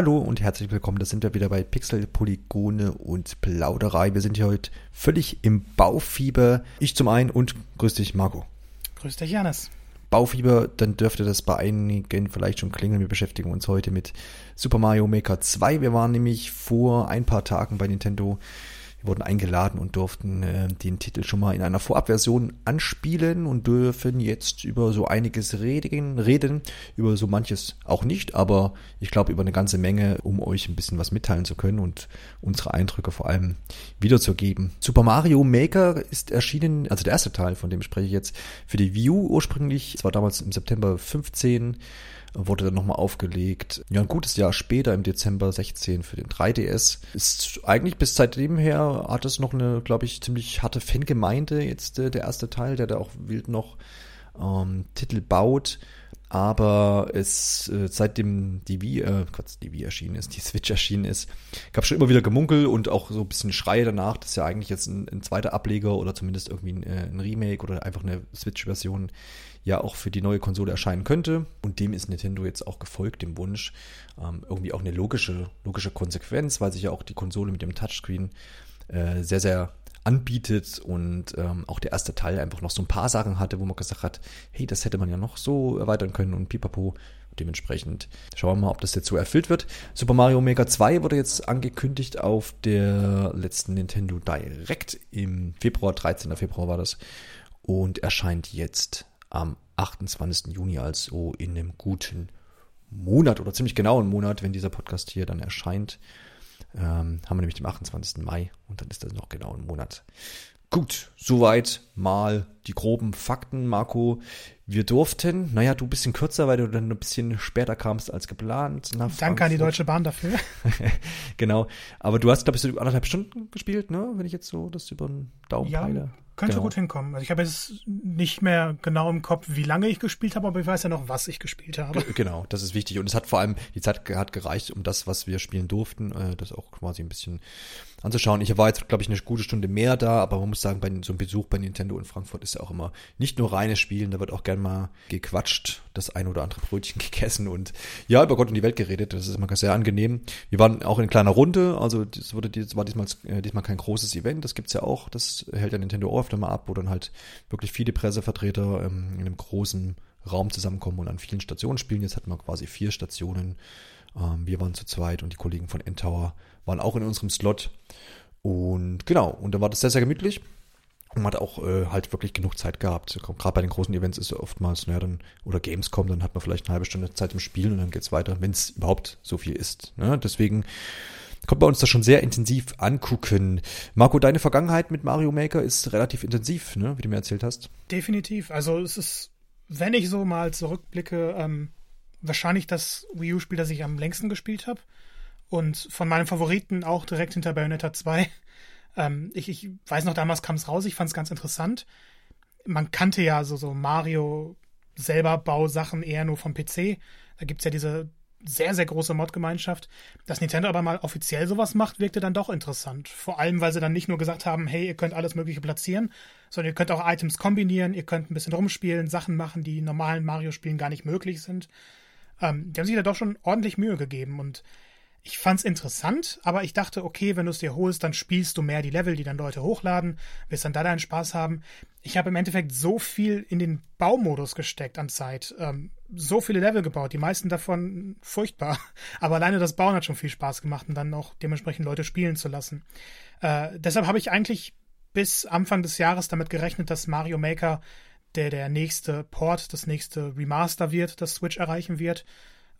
Hallo und herzlich willkommen. Da sind wir wieder bei Pixel, Polygone und Plauderei. Wir sind hier heute völlig im Baufieber. Ich zum einen und grüß dich, Marco. Grüß dich, Janis. Baufieber, dann dürfte das bei einigen vielleicht schon klingeln. Wir beschäftigen uns heute mit Super Mario Maker 2. Wir waren nämlich vor ein paar Tagen bei Nintendo wir wurden eingeladen und durften äh, den Titel schon mal in einer Vorabversion anspielen und dürfen jetzt über so einiges reden, reden, über so manches auch nicht, aber ich glaube über eine ganze Menge, um euch ein bisschen was mitteilen zu können und unsere Eindrücke vor allem wiederzugeben. Super Mario Maker ist erschienen, also der erste Teil, von dem spreche ich jetzt, für die U ursprünglich, es war damals im September 15 wurde dann nochmal aufgelegt. Ja, ein gutes Jahr später, im Dezember 16 für den 3DS. Ist eigentlich bis seitdem her hat es noch eine, glaube ich, ziemlich harte Fangemeinde, jetzt äh, der erste Teil, der da auch wild noch ähm, Titel baut. Aber es, äh, seitdem die Wii, äh, Quatsch, die Wii erschienen ist, die Switch erschienen ist, gab schon immer wieder Gemunkel und auch so ein bisschen Schreie danach, dass ja eigentlich jetzt ein, ein zweiter Ableger oder zumindest irgendwie ein, äh, ein Remake oder einfach eine Switch-Version ja auch für die neue Konsole erscheinen könnte. Und dem ist Nintendo jetzt auch gefolgt, dem Wunsch. Ähm, irgendwie auch eine logische, logische Konsequenz, weil sich ja auch die Konsole mit dem Touchscreen äh, sehr, sehr anbietet und ähm, auch der erste Teil einfach noch so ein paar Sachen hatte, wo man gesagt hat, hey, das hätte man ja noch so erweitern können und pipapo. Dementsprechend schauen wir mal, ob das jetzt so erfüllt wird. Super Mario Maker 2 wurde jetzt angekündigt auf der letzten Nintendo Direct im Februar, 13. Februar war das und erscheint jetzt am 28. Juni, also in einem guten Monat oder ziemlich genau einen Monat, wenn dieser Podcast hier dann erscheint. Ähm, haben wir nämlich den 28. Mai und dann ist das noch genau ein Monat. Gut, soweit mal die groben Fakten, Marco. Wir durften, naja, du ein bisschen kürzer, weil du dann ein bisschen später kamst als geplant. Danke an die Deutsche Bahn dafür. genau. Aber du hast, glaube ich, so anderthalb Stunden gespielt, ne? Wenn ich jetzt so das über den Daumen ja, peile. Könnte genau. gut hinkommen. Also ich habe jetzt nicht mehr genau im Kopf, wie lange ich gespielt habe, aber ich weiß ja noch, was ich gespielt habe. Genau, das ist wichtig. Und es hat vor allem, die Zeit hat gereicht, um das, was wir spielen durften, äh, das auch quasi ein bisschen anzuschauen. Ich war jetzt, glaube ich, eine gute Stunde mehr da, aber man muss sagen, bei so einem Besuch bei Nintendo in Frankfurt ist ja auch immer nicht nur reines Spielen, da wird auch gern mal gequatscht, das ein oder andere Brötchen gegessen und ja, über Gott und die Welt geredet. Das ist immer sehr angenehm. Wir waren auch in kleiner Runde, also das wurde, das war diesmal, äh, diesmal kein großes Event, das gibt's ja auch, das hält ja Nintendo auch öfter mal ab, wo dann halt wirklich viele Pressevertreter ähm, in einem großen Raum zusammenkommen und an vielen Stationen spielen. Jetzt hatten wir quasi vier Stationen. Ähm, wir waren zu zweit und die Kollegen von N-Tower waren auch in unserem Slot. Und genau, und dann war das sehr, sehr gemütlich. Und man hat auch äh, halt wirklich genug Zeit gehabt. Gerade bei den großen Events ist ja oftmals, naja, dann, oder Gamescom, dann hat man vielleicht eine halbe Stunde Zeit zum Spielen und dann geht's weiter, wenn es überhaupt so viel ist. Ne? Deswegen konnten wir uns das schon sehr intensiv angucken. Marco, deine Vergangenheit mit Mario Maker ist relativ intensiv, ne, wie du mir erzählt hast. Definitiv. Also es ist, wenn ich so mal zurückblicke, ähm, wahrscheinlich das Wii U-Spiel, das ich am längsten gespielt habe. Und von meinen Favoriten auch direkt hinter Bayonetta 2. Ähm, ich, ich weiß noch, damals kam es raus, ich fand es ganz interessant. Man kannte ja so, so Mario selber Bausachen eher nur vom PC. Da gibt es ja diese sehr, sehr große Mod-Gemeinschaft. Dass Nintendo aber mal offiziell sowas macht, wirkte dann doch interessant. Vor allem, weil sie dann nicht nur gesagt haben, hey, ihr könnt alles Mögliche platzieren, sondern ihr könnt auch Items kombinieren, ihr könnt ein bisschen rumspielen, Sachen machen, die in normalen Mario-Spielen gar nicht möglich sind. Ähm, die haben sich da doch schon ordentlich Mühe gegeben und ich fand's interessant, aber ich dachte, okay, wenn du es dir holst, dann spielst du mehr die Level, die dann Leute hochladen, wirst dann da deinen Spaß haben. Ich habe im Endeffekt so viel in den Baumodus gesteckt an Zeit, ähm, so viele Level gebaut, die meisten davon furchtbar. Aber alleine das Bauen hat schon viel Spaß gemacht und dann auch dementsprechend Leute spielen zu lassen. Äh, deshalb habe ich eigentlich bis Anfang des Jahres damit gerechnet, dass Mario Maker der der nächste Port, das nächste Remaster wird, das Switch erreichen wird.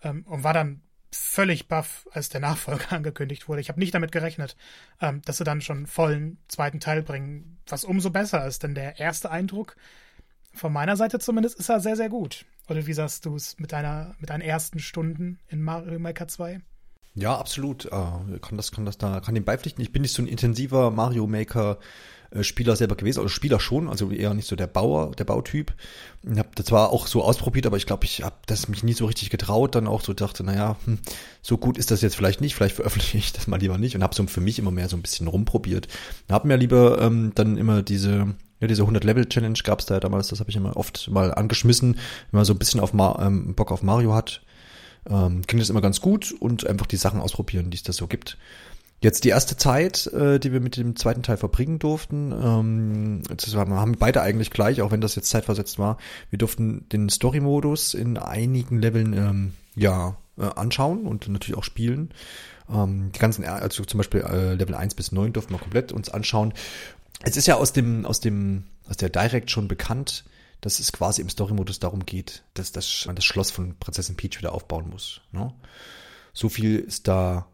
Ähm, und war dann völlig baff, als der Nachfolger angekündigt wurde. Ich habe nicht damit gerechnet, ähm, dass sie dann schon vollen zweiten Teil bringen, was umso besser ist, denn der erste Eindruck, von meiner Seite zumindest, ist er sehr, sehr gut. Oder wie sagst du es mit deiner, mit deinen ersten Stunden in Mario Maker 2? Ja, absolut. Äh, kann das, kann das da, kann dem beipflichten. Ich bin nicht so ein intensiver Mario Maker äh, Spieler selber gewesen, oder Spieler schon, also eher nicht so der Bauer, der Bautyp. Ich habe das zwar auch so ausprobiert, aber ich glaube, ich habe das mich nie so richtig getraut, dann auch so dachte, naja, hm, so gut ist das jetzt vielleicht nicht, vielleicht veröffentliche ich das mal lieber nicht und habe so für mich immer mehr so ein bisschen rumprobiert. Hab mir lieber ähm, dann immer diese ja, diese 100-Level-Challenge gab's da ja damals, das habe ich immer oft mal angeschmissen, wenn man so ein bisschen auf Ma ähm, Bock auf Mario hat Ähm, klingt das immer ganz gut und einfach die Sachen ausprobieren, die es da so gibt. Jetzt die erste Zeit, äh, die wir mit dem zweiten Teil verbringen durften, ähm, wir haben beide eigentlich gleich, auch wenn das jetzt zeitversetzt war. Wir durften den Story-Modus in einigen Leveln ähm, ja äh, anschauen und natürlich auch spielen. Ähm, die ganzen, also zum Beispiel äh, Level 1 bis 9 durften wir komplett uns anschauen. Es ist ja aus dem, aus dem, aus der Direct schon bekannt, dass es quasi im Story-Modus darum geht, dass das, man das Schloss von Prinzessin Peach wieder aufbauen muss. Ne? So viel ist da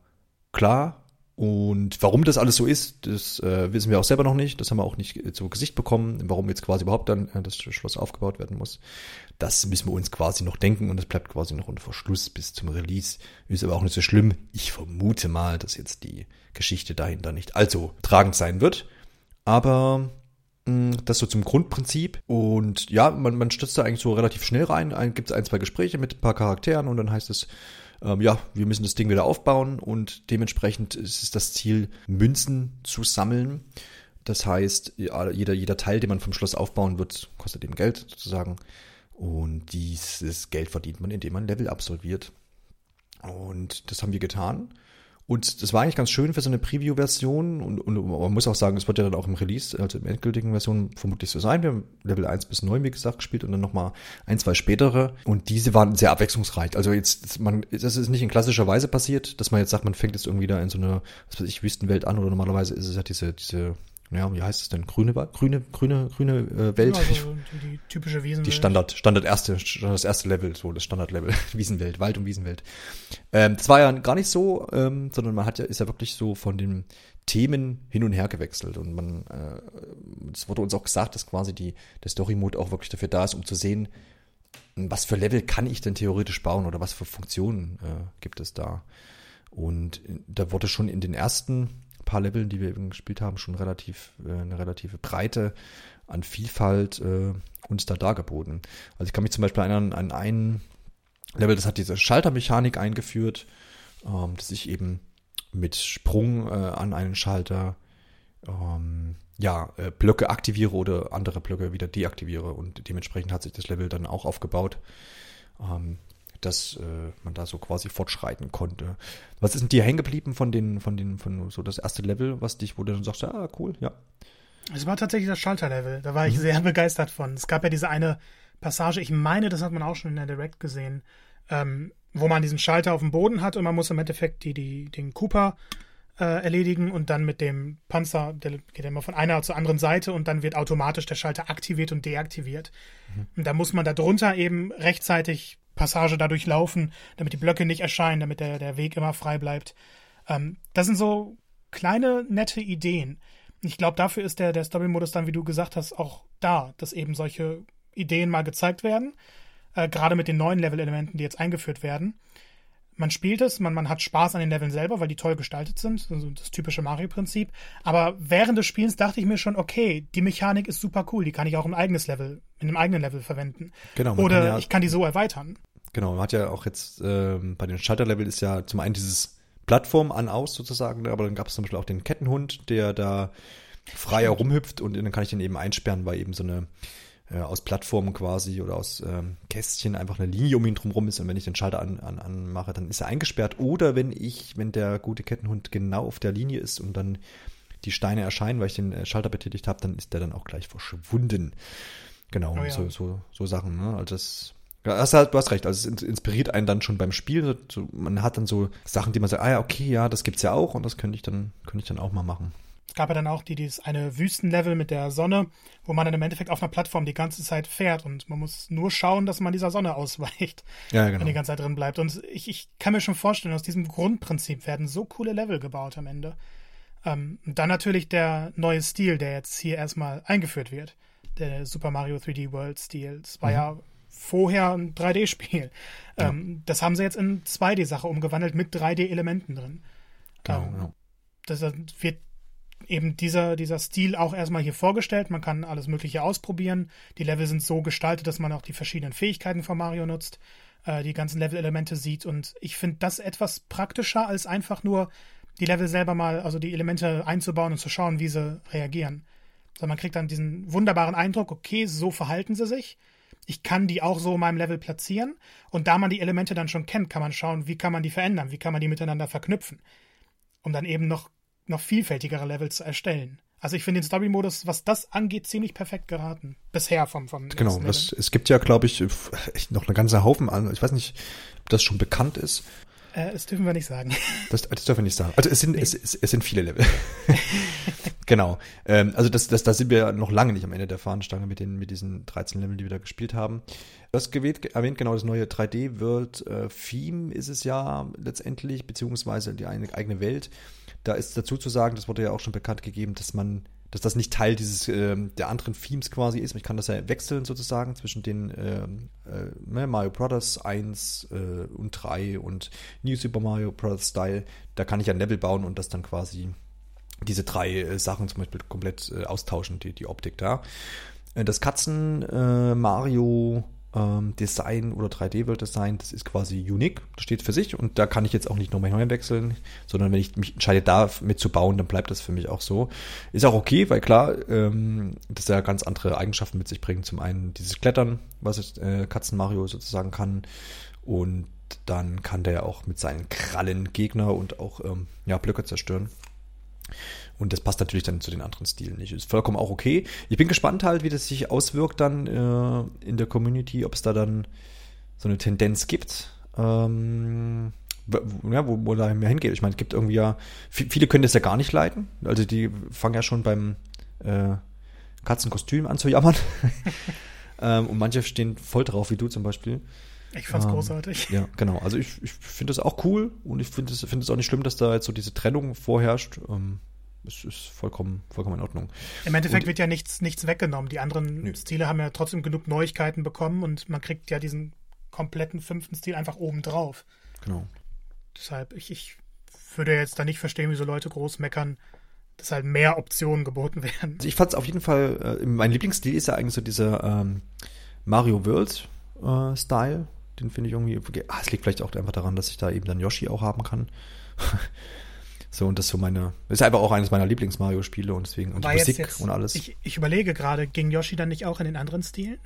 klar und warum das alles so ist, das äh, wissen wir auch selber noch nicht. Das haben wir auch nicht zu Gesicht bekommen, warum jetzt quasi überhaupt dann äh, das Schloss aufgebaut werden muss. Das müssen wir uns quasi noch denken und das bleibt quasi noch unter Verschluss bis zum Release. Ist aber auch nicht so schlimm. Ich vermute mal, dass jetzt die Geschichte dahinter nicht allzu tragend sein wird. Aber das so zum Grundprinzip. Und ja, man, man stürzt da eigentlich so relativ schnell rein. Ein, Gibt es ein, zwei Gespräche mit ein paar Charakteren und dann heißt es, ähm, ja, wir müssen das Ding wieder aufbauen und dementsprechend ist es das Ziel, Münzen zu sammeln. Das heißt, jeder, jeder Teil, den man vom Schloss aufbauen wird, kostet eben Geld sozusagen. Und dieses Geld verdient man, indem man Level absolviert. Und das haben wir getan. Und das war eigentlich ganz schön für so eine Preview-Version und, und man muss auch sagen, es wird ja dann auch im Release, also im endgültigen Version vermutlich so sein. Wir haben Level 1 bis 9, wie gesagt, gespielt und dann nochmal ein, zwei spätere. Und diese waren sehr abwechslungsreich. Also jetzt, man, das ist nicht in klassischer Weise passiert, dass man jetzt sagt, man fängt jetzt irgendwie da in so eine, was weiß ich, Wüstenwelt an oder normalerweise ist es ja diese, diese ja, wie heißt es denn? Grüne, grüne, grüne, grüne äh, Welt. Ja, also die, typische Wiesenwelt. Die Standard, Standard erste, das erste Level, so das Standardlevel, Wiesenwelt, Wald und Wiesenwelt. Ähm, das war ja gar nicht so, ähm, sondern man hat ja, ist ja wirklich so von den Themen hin und her gewechselt und man, äh, es wurde uns auch gesagt, dass quasi die, der Story-Mode auch wirklich dafür da ist, um zu sehen, was für Level kann ich denn theoretisch bauen oder was für Funktionen äh, gibt es da. Und da wurde schon in den ersten paar Leveln, die wir eben gespielt haben, schon relativ äh, eine relative Breite an Vielfalt äh, uns da dargeboten. Also ich kann mich zum Beispiel erinnern an ein Level, das hat diese Schaltermechanik eingeführt, ähm, dass ich eben mit Sprung äh, an einen Schalter ähm, ja, äh, Blöcke aktiviere oder andere Blöcke wieder deaktiviere und dementsprechend hat sich das Level dann auch aufgebaut. Ähm, dass äh, man da so quasi fortschreiten konnte. Was ist denn dir hängen geblieben von den, von den, von so das erste Level, was dich, wo du dann sagst, ah, cool, ja. Es war tatsächlich das Schalterlevel. Da war ich mhm. sehr begeistert von. Es gab ja diese eine Passage, ich meine, das hat man auch schon in der Direct gesehen, ähm, wo man diesen Schalter auf dem Boden hat und man muss im Endeffekt die, die, den Cooper äh, erledigen und dann mit dem Panzer, der geht immer von einer zur anderen Seite und dann wird automatisch der Schalter aktiviert und deaktiviert. Mhm. Und da muss man da drunter eben rechtzeitig Passage dadurch laufen, damit die Blöcke nicht erscheinen, damit der, der Weg immer frei bleibt. Ähm, das sind so kleine, nette Ideen. Ich glaube, dafür ist der, der Story-Modus dann, wie du gesagt hast, auch da, dass eben solche Ideen mal gezeigt werden. Äh, Gerade mit den neuen Level-Elementen, die jetzt eingeführt werden. Man spielt es, man, man hat Spaß an den Leveln selber, weil die toll gestaltet sind, also das typische Mario-Prinzip. Aber während des Spiels dachte ich mir schon, okay, die Mechanik ist super cool, die kann ich auch im eigenes Level, in einem eigenen Level verwenden. Genau. Oder kann ja, ich kann die so erweitern. Genau, man hat ja auch jetzt ähm, bei den Schalterlevel ist ja zum einen dieses Plattform an aus sozusagen, ne, aber dann gab es zum Beispiel auch den Kettenhund, der da frei herumhüpft und dann kann ich den eben einsperren, weil eben so eine äh, aus Plattformen quasi oder aus ähm, Kästchen einfach eine Linie um ihn drumherum ist und wenn ich den Schalter an, an, anmache, dann ist er eingesperrt. Oder wenn ich, wenn der gute Kettenhund genau auf der Linie ist und dann die Steine erscheinen, weil ich den äh, Schalter betätigt habe, dann ist der dann auch gleich verschwunden. Genau, oh ja. so, so, so Sachen. Ne? Also das ja, hast halt, du hast recht, also es inspiriert einen dann schon beim Spiel. So, man hat dann so Sachen, die man sagt, ah ja, okay, ja, das gibt's ja auch und das könnte ich dann, könnte ich dann auch mal machen. Es gab ja dann auch die, dieses eine Wüstenlevel mit der Sonne, wo man dann im Endeffekt auf einer Plattform die ganze Zeit fährt und man muss nur schauen, dass man dieser Sonne ausweicht, ja, genau. wenn die ganze Zeit drin bleibt. Und ich, ich kann mir schon vorstellen, aus diesem Grundprinzip werden so coole Level gebaut am Ende. Ähm, dann natürlich der neue Stil, der jetzt hier erstmal eingeführt wird. Der Super Mario 3D World Stil. Das war mhm. ja vorher ein 3D-Spiel. Ja. Ähm, das haben sie jetzt in 2D-Sache umgewandelt mit 3D-Elementen drin. Genau, ähm, ja. Das wird eben dieser, dieser Stil auch erstmal hier vorgestellt. Man kann alles Mögliche ausprobieren. Die Level sind so gestaltet, dass man auch die verschiedenen Fähigkeiten von Mario nutzt, äh, die ganzen Level-Elemente sieht. Und ich finde das etwas praktischer, als einfach nur die Level selber mal, also die Elemente einzubauen und zu schauen, wie sie reagieren. Also man kriegt dann diesen wunderbaren Eindruck, okay, so verhalten sie sich ich kann die auch so in meinem Level platzieren. Und da man die Elemente dann schon kennt, kann man schauen, wie kann man die verändern, wie kann man die miteinander verknüpfen, um dann eben noch, noch vielfältigere Level zu erstellen. Also ich finde den Story-Modus, was das angeht, ziemlich perfekt geraten. Bisher vom, vom Genau, das, es gibt ja, glaube ich, noch eine ganze Haufen an. Ich weiß nicht, ob das schon bekannt ist. Äh, das dürfen wir nicht sagen. Das, das dürfen wir nicht sagen. Also es sind, nee. es, es, es sind viele Level. genau. Ähm, also das, das, da sind wir noch lange nicht am Ende der Fahnenstange mit, den, mit diesen 13 Leveln, die wir da gespielt haben. Du hast erwähnt, genau, das neue 3D-World äh, ist es ja letztendlich, beziehungsweise die eigene Welt. Da ist dazu zu sagen, das wurde ja auch schon bekannt gegeben, dass man dass das nicht Teil dieses ähm, der anderen Themes quasi ist. Ich kann das ja wechseln sozusagen zwischen den ähm, äh, ne, Mario Brothers 1 äh, und 3 und New Super Mario Brothers Style. Da kann ich ein Level bauen und das dann quasi diese drei äh, Sachen zum Beispiel komplett äh, austauschen, die, die Optik da. Äh, das Katzen äh, Mario Design oder 3D-World-Design, das ist quasi unique, das steht für sich und da kann ich jetzt auch nicht nochmal hinwechseln, sondern wenn ich mich entscheide, da mitzubauen, dann bleibt das für mich auch so. Ist auch okay, weil klar, ähm, das ja ganz andere Eigenschaften mit sich bringt. Zum einen dieses Klettern, was äh, Katzen Mario sozusagen kann und dann kann der ja auch mit seinen Krallen Gegner und auch ähm, ja, Blöcke zerstören. Und das passt natürlich dann zu den anderen Stilen nicht. Ist vollkommen auch okay. Ich bin gespannt halt, wie das sich auswirkt dann äh, in der Community, ob es da dann so eine Tendenz gibt. Ähm, ja, wo, wo da mehr hingeht. Ich meine, es gibt irgendwie ja, viele können das ja gar nicht leiten. Also die fangen ja schon beim äh, Katzenkostüm an zu jammern. ähm, und manche stehen voll drauf, wie du zum Beispiel. Ich fand's ähm, großartig. Ja, genau. Also ich, ich finde das auch cool und ich finde es find auch nicht schlimm, dass da jetzt so diese Trennung vorherrscht. Ähm, es ist vollkommen, vollkommen in Ordnung. Im Endeffekt und, wird ja nichts, nichts weggenommen. Die anderen nö. Stile haben ja trotzdem genug Neuigkeiten bekommen und man kriegt ja diesen kompletten fünften Stil einfach oben drauf. Genau. Deshalb, ich, ich würde jetzt da nicht verstehen, wieso Leute groß meckern, dass halt mehr Optionen geboten werden. Also ich fand es auf jeden Fall, äh, mein Lieblingsstil ist ja eigentlich so dieser ähm, Mario World äh, Style. Den finde ich irgendwie, ah, es liegt vielleicht auch einfach daran, dass ich da eben dann Yoshi auch haben kann. So, und das ist so meine, ist einfach auch eines meiner Lieblings-Mario-Spiele und deswegen, und die Musik jetzt, und alles. Ich, ich überlege gerade, ging Yoshi dann nicht auch in den anderen Stilen?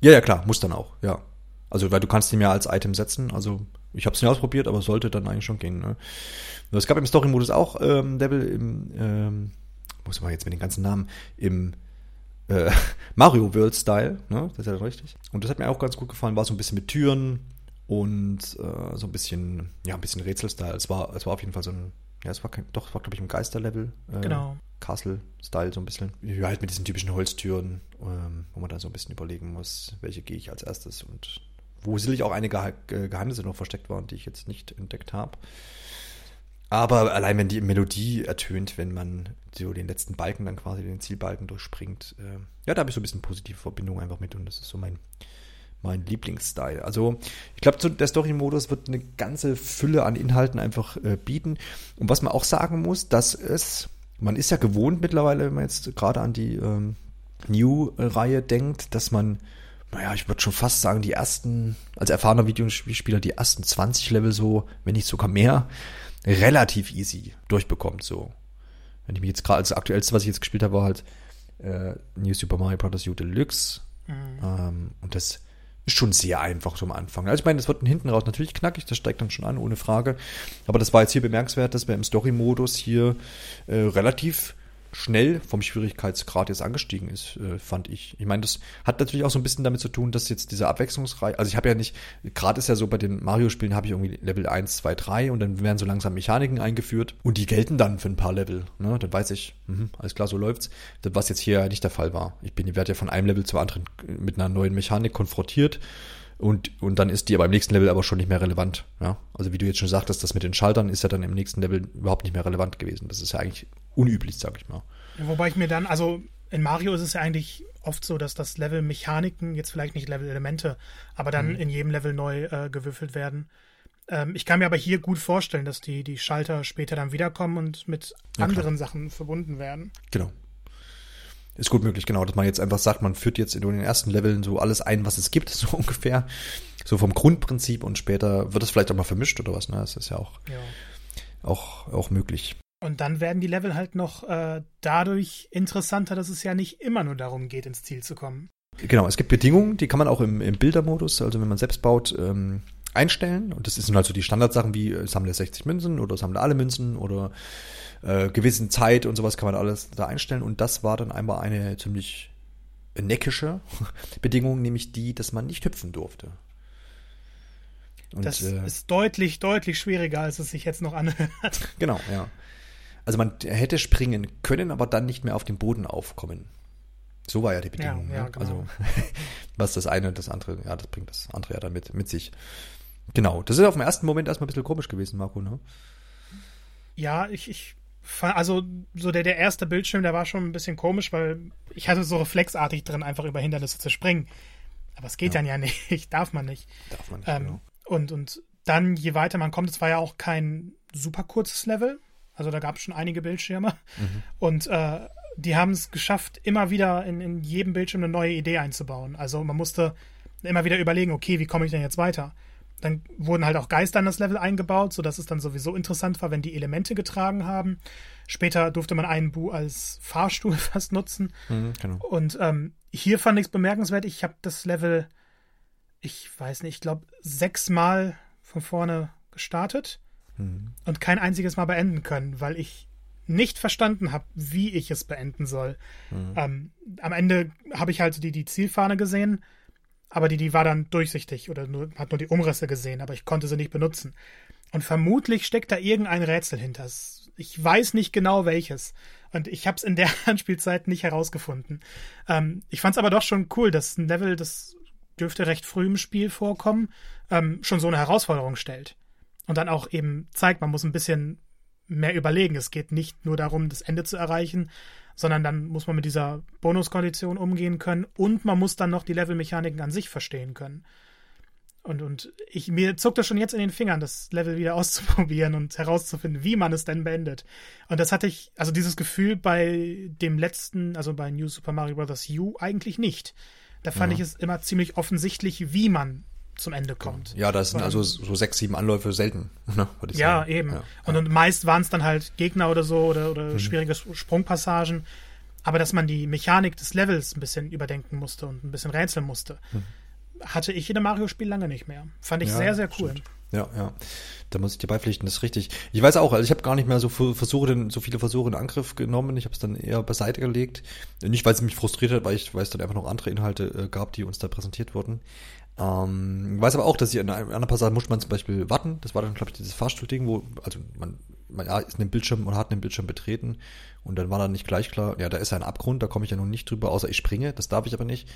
Ja, ja, klar, muss dann auch, ja. Also, weil du kannst ihn ja als Item setzen, also ich habe es nicht ausprobiert, aber sollte dann eigentlich schon gehen. Ne? Es gab im Story-Modus auch ähm, Level im, ähm, muss man jetzt mit den ganzen Namen, im äh, Mario World Style, ne? Das ist ja richtig. Und das hat mir auch ganz gut gefallen, war so ein bisschen mit Türen und äh, so ein bisschen, ja, ein bisschen Rätselstyle. Es war, es war auf jeden Fall so ein ja, es war kein, doch, es war, glaube ich, im Geisterlevel. Äh, genau. Castle-Style so ein bisschen. Ja, halt mit diesen typischen Holztüren, ähm, wo man da so ein bisschen überlegen muss, welche gehe ich als erstes und wo sicherlich auch einige Ge Geheimnisse noch versteckt waren, die ich jetzt nicht entdeckt habe. Aber allein wenn die Melodie ertönt, wenn man so den letzten Balken dann quasi den Zielbalken durchspringt, äh, ja, da habe ich so ein bisschen positive Verbindung einfach mit und das ist so mein mein Lieblingsstyle. Also ich glaube, der Story-Modus wird eine ganze Fülle an Inhalten einfach äh, bieten. Und was man auch sagen muss, dass es, man ist ja gewohnt mittlerweile, wenn man jetzt gerade an die ähm, New-Reihe denkt, dass man, naja, ich würde schon fast sagen, die ersten, als erfahrener Videospieler, die ersten 20 Level so, wenn nicht sogar mehr, relativ easy durchbekommt. So. Wenn ich mich jetzt gerade, das aktuellste, was ich jetzt gespielt habe, war halt äh, New Super Mario Bros. U Deluxe. Mhm. Ähm, und das schon sehr einfach zum Anfang. Also ich meine, das wird hinten raus natürlich knackig, das steigt dann schon an, ohne Frage. Aber das war jetzt hier bemerkenswert, dass wir im Story-Modus hier äh, relativ schnell vom Schwierigkeitsgrad jetzt angestiegen ist, äh, fand ich. Ich meine, das hat natürlich auch so ein bisschen damit zu tun, dass jetzt diese Abwechslungsreihe, also ich habe ja nicht, gerade ist ja so bei den Mario-Spielen habe ich irgendwie Level 1, 2, 3 und dann werden so langsam Mechaniken eingeführt und die gelten dann für ein paar Level. Ne? Dann weiß ich, mh, alles klar, so läuft's. Das, was jetzt hier nicht der Fall war. Ich bin, ich werde ja von einem Level zum anderen mit einer neuen Mechanik konfrontiert und, und dann ist die aber im nächsten Level aber schon nicht mehr relevant. Ja? Also wie du jetzt schon sagtest, das mit den Schaltern ist ja dann im nächsten Level überhaupt nicht mehr relevant gewesen. Das ist ja eigentlich unüblich, sag ich mal. Wobei ich mir dann, also in Mario ist es ja eigentlich oft so, dass das Level Mechaniken, jetzt vielleicht nicht Level Elemente, aber dann mhm. in jedem Level neu äh, gewürfelt werden. Ähm, ich kann mir aber hier gut vorstellen, dass die, die Schalter später dann wiederkommen und mit ja, anderen klar. Sachen verbunden werden. Genau. Ist gut möglich, genau, dass man jetzt einfach sagt, man führt jetzt in den ersten Leveln so alles ein, was es gibt, so ungefähr. So vom Grundprinzip und später wird es vielleicht auch mal vermischt oder was, ne? Das ist ja auch, ja. auch, auch möglich. Und dann werden die Level halt noch äh, dadurch interessanter, dass es ja nicht immer nur darum geht, ins Ziel zu kommen. Genau, es gibt Bedingungen, die kann man auch im, im Bildermodus, also wenn man selbst baut, ähm, einstellen. Und das sind halt so die Standardsachen wie äh, sammle 60 Münzen oder sammle alle Münzen oder äh, gewissen Zeit und sowas kann man alles da einstellen. Und das war dann einmal eine ziemlich neckische Bedingung, nämlich die, dass man nicht hüpfen durfte. Und, das äh, ist deutlich, deutlich schwieriger, als es sich jetzt noch anhört. Genau, ja. Also man hätte springen können, aber dann nicht mehr auf dem Boden aufkommen. So war ja die Bedingung. Ja, ja, ne? genau. Also was das eine und das andere, ja, das bringt das andere ja dann mit, mit sich. Genau, das ist auf den ersten Moment erstmal ein bisschen komisch gewesen, Marco, ne? Ja, ich, ich also so der, der erste Bildschirm, der war schon ein bisschen komisch, weil ich hatte so reflexartig drin, einfach über Hindernisse zu springen. Aber es geht ja. dann ja nicht, darf man nicht. Darf man nicht, ähm, genau. Und, und dann, je weiter man kommt, es war ja auch kein super kurzes Level. Also da gab es schon einige Bildschirme. Mhm. Und äh, die haben es geschafft, immer wieder in, in jedem Bildschirm eine neue Idee einzubauen. Also man musste immer wieder überlegen, okay, wie komme ich denn jetzt weiter? Dann wurden halt auch Geister in das Level eingebaut, sodass es dann sowieso interessant war, wenn die Elemente getragen haben. Später durfte man einen Bu als Fahrstuhl fast nutzen. Mhm, genau. Und ähm, hier fand ich es bemerkenswert. Ich habe das Level, ich weiß nicht, ich glaube, sechsmal von vorne gestartet mhm. und kein einziges Mal beenden können, weil ich nicht verstanden habe, wie ich es beenden soll. Mhm. Ähm, am Ende habe ich halt die, die Zielfahne gesehen, aber die, die war dann durchsichtig oder nur, hat nur die Umrisse gesehen, aber ich konnte sie nicht benutzen. Und vermutlich steckt da irgendein Rätsel hinter. Ich weiß nicht genau welches. Und ich habe es in der Anspielzeit nicht herausgefunden. Ähm, ich fand es aber doch schon cool, dass ein Level, das dürfte recht früh im Spiel vorkommen, ähm, schon so eine Herausforderung stellt. Und dann auch eben zeigt, man muss ein bisschen mehr überlegen. Es geht nicht nur darum, das Ende zu erreichen, sondern dann muss man mit dieser Bonuskondition umgehen können und man muss dann noch die Levelmechaniken an sich verstehen können. Und, und ich, mir zuckt das schon jetzt in den Fingern, das Level wieder auszuprobieren und herauszufinden, wie man es denn beendet. Und das hatte ich, also dieses Gefühl bei dem letzten, also bei New Super Mario Bros. U eigentlich nicht. Da fand ja. ich es immer ziemlich offensichtlich, wie man zum Ende kommt. Ja, das sind also so sechs, sieben Anläufe selten. Ne, ja, sagen. eben. Ja, und, ja. und meist waren es dann halt Gegner oder so oder, oder mhm. schwierige Sprungpassagen. Aber dass man die Mechanik des Levels ein bisschen überdenken musste und ein bisschen rätseln musste, mhm. hatte ich in einem Mario-Spiel lange nicht mehr. Fand ich ja, sehr, sehr cool. Stimmt. Ja, ja. Da muss ich dir beipflichten, das ist richtig. Ich weiß auch, also ich habe gar nicht mehr so Versuche, so viele Versuche in Angriff genommen. Ich habe es dann eher beiseite gelegt. Nicht, weil es mich frustriert hat, weil ich, weil es dann einfach noch andere Inhalte äh, gab, die uns da präsentiert wurden. Ähm, weiß aber auch, dass ich in einer anderen Passage muss man zum Beispiel warten. Das war dann, glaube ich, dieses Fahrstuhlding, wo, also man, man ja, ist in den Bildschirm und hat einen Bildschirm betreten und dann war dann nicht gleich klar, ja, da ist ein Abgrund, da komme ich ja nun nicht drüber, außer ich springe, das darf ich aber nicht.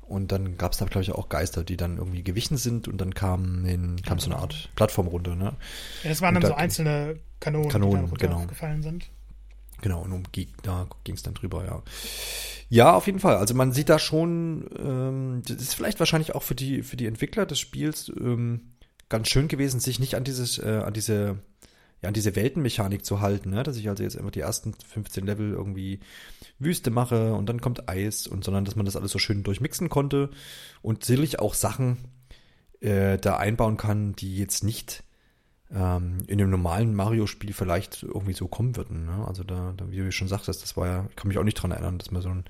Und dann gab es da, glaube ich, auch Geister, die dann irgendwie gewichen sind und dann kam, in, kam so eine Art Plattform runter. Ne? Ja, das waren und dann da, so einzelne Kanonen, Kanonen die da genau. gefallen sind. Genau, und um da ging es dann drüber, ja. Ja, auf jeden Fall. Also man sieht da schon, ähm, das ist vielleicht wahrscheinlich auch für die, für die Entwickler des Spiels ähm, ganz schön gewesen, sich nicht an dieses, äh, an diese, ja, an diese Weltenmechanik zu halten, ne? dass ich also jetzt immer die ersten 15 Level irgendwie Wüste mache und dann kommt Eis und sondern dass man das alles so schön durchmixen konnte und sicherlich auch Sachen äh, da einbauen kann, die jetzt nicht ähm, in einem normalen Mario-Spiel vielleicht irgendwie so kommen würden. Ne? Also da, da, wie du schon sagtest, das war ja, ich kann mich auch nicht dran erinnern, dass man so ein,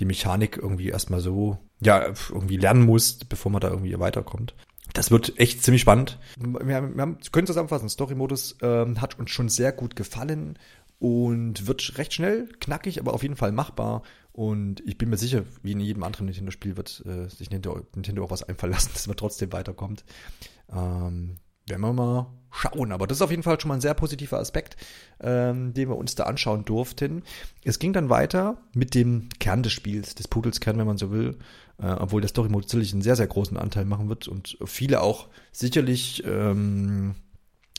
die Mechanik irgendwie erstmal so, ja, irgendwie lernen muss, bevor man da irgendwie weiterkommt. Das wird echt ziemlich spannend. Wir, haben, wir haben, können zusammenfassen, Story-Modus ähm, hat uns schon sehr gut gefallen und wird recht schnell, knackig, aber auf jeden Fall machbar. Und ich bin mir sicher, wie in jedem anderen Nintendo-Spiel wird äh, sich Nintendo, Nintendo auch was einfallen lassen, dass man trotzdem weiterkommt. Ähm, werden wir mal schauen. Aber das ist auf jeden Fall schon mal ein sehr positiver Aspekt, ähm, den wir uns da anschauen durften. Es ging dann weiter mit dem Kern des Spiels, des Pudelskern, wenn man so will. Äh, obwohl der Story Mode sicherlich einen sehr, sehr großen Anteil machen wird und viele auch sicherlich ähm,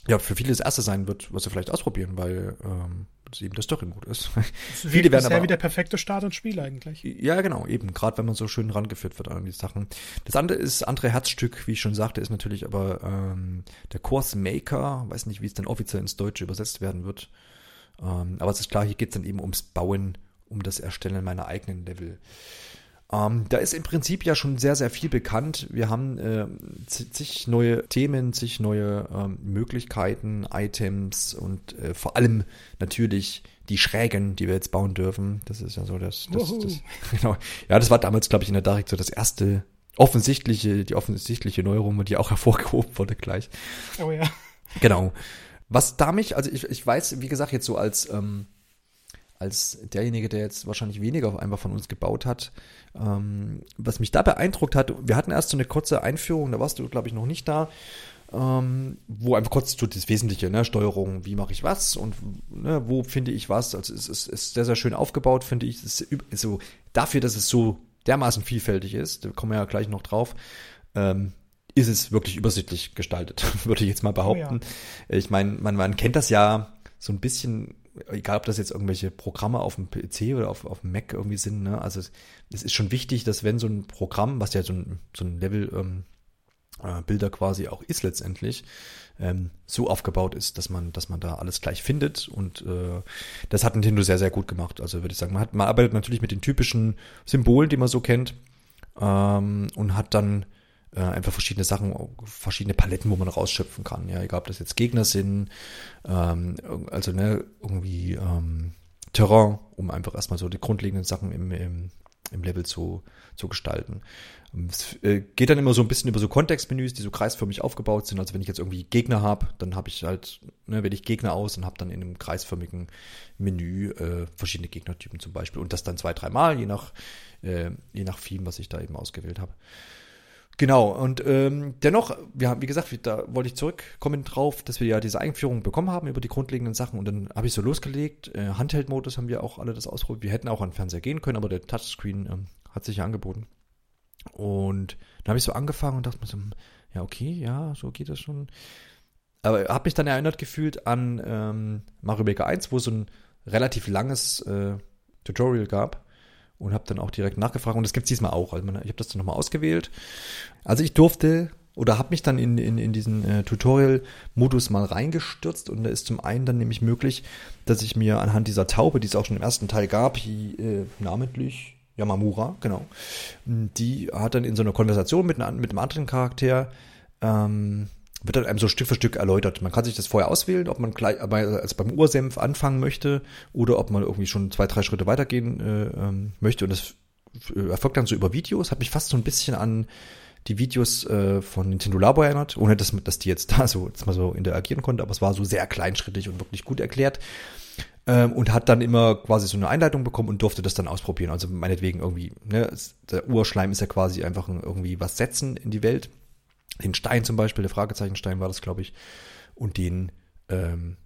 ja, für viele das erste sein wird, was sie vielleicht ausprobieren, weil ähm, das eben der Story-Mode ist. Viele werden aber wie der perfekte Start ins Spiel eigentlich. Ja, genau, eben, gerade wenn man so schön rangeführt wird an die Sachen. Das andere ist, andere Herzstück, wie ich schon sagte, ist natürlich aber ähm, der Course Maker, weiß nicht, wie es dann offiziell ins Deutsche übersetzt werden wird. Ähm, aber es ist klar, hier geht es dann eben ums Bauen, um das Erstellen meiner eigenen Level. Ähm, da ist im Prinzip ja schon sehr, sehr viel bekannt. Wir haben äh, zig neue Themen, zig neue ähm, Möglichkeiten, Items und äh, vor allem natürlich die Schrägen, die wir jetzt bauen dürfen. Das ist ja so das, das, das genau. Ja, das war damals, glaube ich, in der Dark so das erste offensichtliche, die offensichtliche Neuerung, die auch hervorgehoben wurde gleich. Oh ja. Genau. Was da mich, also ich, ich weiß, wie gesagt, jetzt so als, ähm, als derjenige, der jetzt wahrscheinlich weniger einfach von uns gebaut hat, ähm, was mich da beeindruckt hat, wir hatten erst so eine kurze Einführung, da warst du, glaube ich, noch nicht da, ähm, wo einfach kurz tut das Wesentliche, ne, Steuerung, wie mache ich was und ne, wo finde ich was. Also es ist, ist sehr, sehr schön aufgebaut, finde ich. So dafür, dass es so dermaßen vielfältig ist, da kommen wir ja gleich noch drauf, ähm, ist es wirklich übersichtlich gestaltet, würde ich jetzt mal behaupten. Oh ja. Ich meine, man, man kennt das ja so ein bisschen, egal ob das jetzt irgendwelche Programme auf dem PC oder auf, auf dem Mac irgendwie sind, ne? Also es, es ist schon wichtig, dass wenn so ein Programm, was ja so ein, so ein Level ähm, äh, Bilder quasi auch ist letztendlich, ähm, so aufgebaut ist, dass man, dass man da alles gleich findet. Und äh, das hat Nintendo sehr, sehr gut gemacht. Also würde ich sagen, man, hat, man arbeitet natürlich mit den typischen Symbolen, die man so kennt, ähm, und hat dann äh, einfach verschiedene Sachen, verschiedene Paletten, wo man rausschöpfen kann. Ja, egal ob das jetzt Gegner sind, ähm, also ne, irgendwie ähm, Terrain, um einfach erstmal so die grundlegenden Sachen im, im, im Level zu, zu gestalten. Es äh, geht dann immer so ein bisschen über so Kontextmenüs, die so kreisförmig aufgebaut sind. Also wenn ich jetzt irgendwie Gegner habe, dann habe ich halt, ne, wähle ich Gegner aus und habe dann in einem kreisförmigen Menü äh, verschiedene Gegnertypen zum Beispiel. Und das dann zwei, dreimal, je nach, äh, je nach Theme, was ich da eben ausgewählt habe. Genau, und ähm, dennoch, wir haben, wie gesagt, da wollte ich zurückkommen drauf, dass wir ja diese Einführung bekommen haben über die grundlegenden Sachen und dann habe ich so losgelegt. Äh, Handheld-Modus haben wir auch alle das ausprobiert. Wir hätten auch an Fernseher gehen können, aber der Touchscreen ähm, hat sich ja angeboten. Und dann habe ich so angefangen und dachte mir so, ja, okay, ja, so geht das schon. Aber habe mich dann erinnert gefühlt an ähm, Mario Maker 1, wo es so ein relativ langes äh, Tutorial gab und habe dann auch direkt nachgefragt und das gibt es diesmal auch. Also ich habe das dann nochmal ausgewählt. Also ich durfte oder habe mich dann in, in, in diesen äh, Tutorial-Modus mal reingestürzt und da ist zum einen dann nämlich möglich, dass ich mir anhand dieser Taube, die es auch schon im ersten Teil gab, die, äh, namentlich Yamamura, genau. Die hat dann in so einer Konversation mit, mit einem anderen Charakter, ähm, wird dann einem so Stück für Stück erläutert. Man kann sich das vorher auswählen, ob man gleich also beim Ursenf anfangen möchte oder ob man irgendwie schon zwei, drei Schritte weitergehen äh, ähm, möchte. Und das äh, erfolgt dann so über Videos. Hat mich fast so ein bisschen an die Videos äh, von Nintendo Labo erinnert, ohne dass, dass die jetzt da so jetzt mal so interagieren konnte, aber es war so sehr kleinschrittig und wirklich gut erklärt ähm, und hat dann immer quasi so eine Einleitung bekommen und durfte das dann ausprobieren. Also meinetwegen irgendwie, ne, der Urschleim ist ja quasi einfach irgendwie was setzen in die Welt. Den Stein zum Beispiel, der Fragezeichenstein war das, glaube ich. Und den, ähm,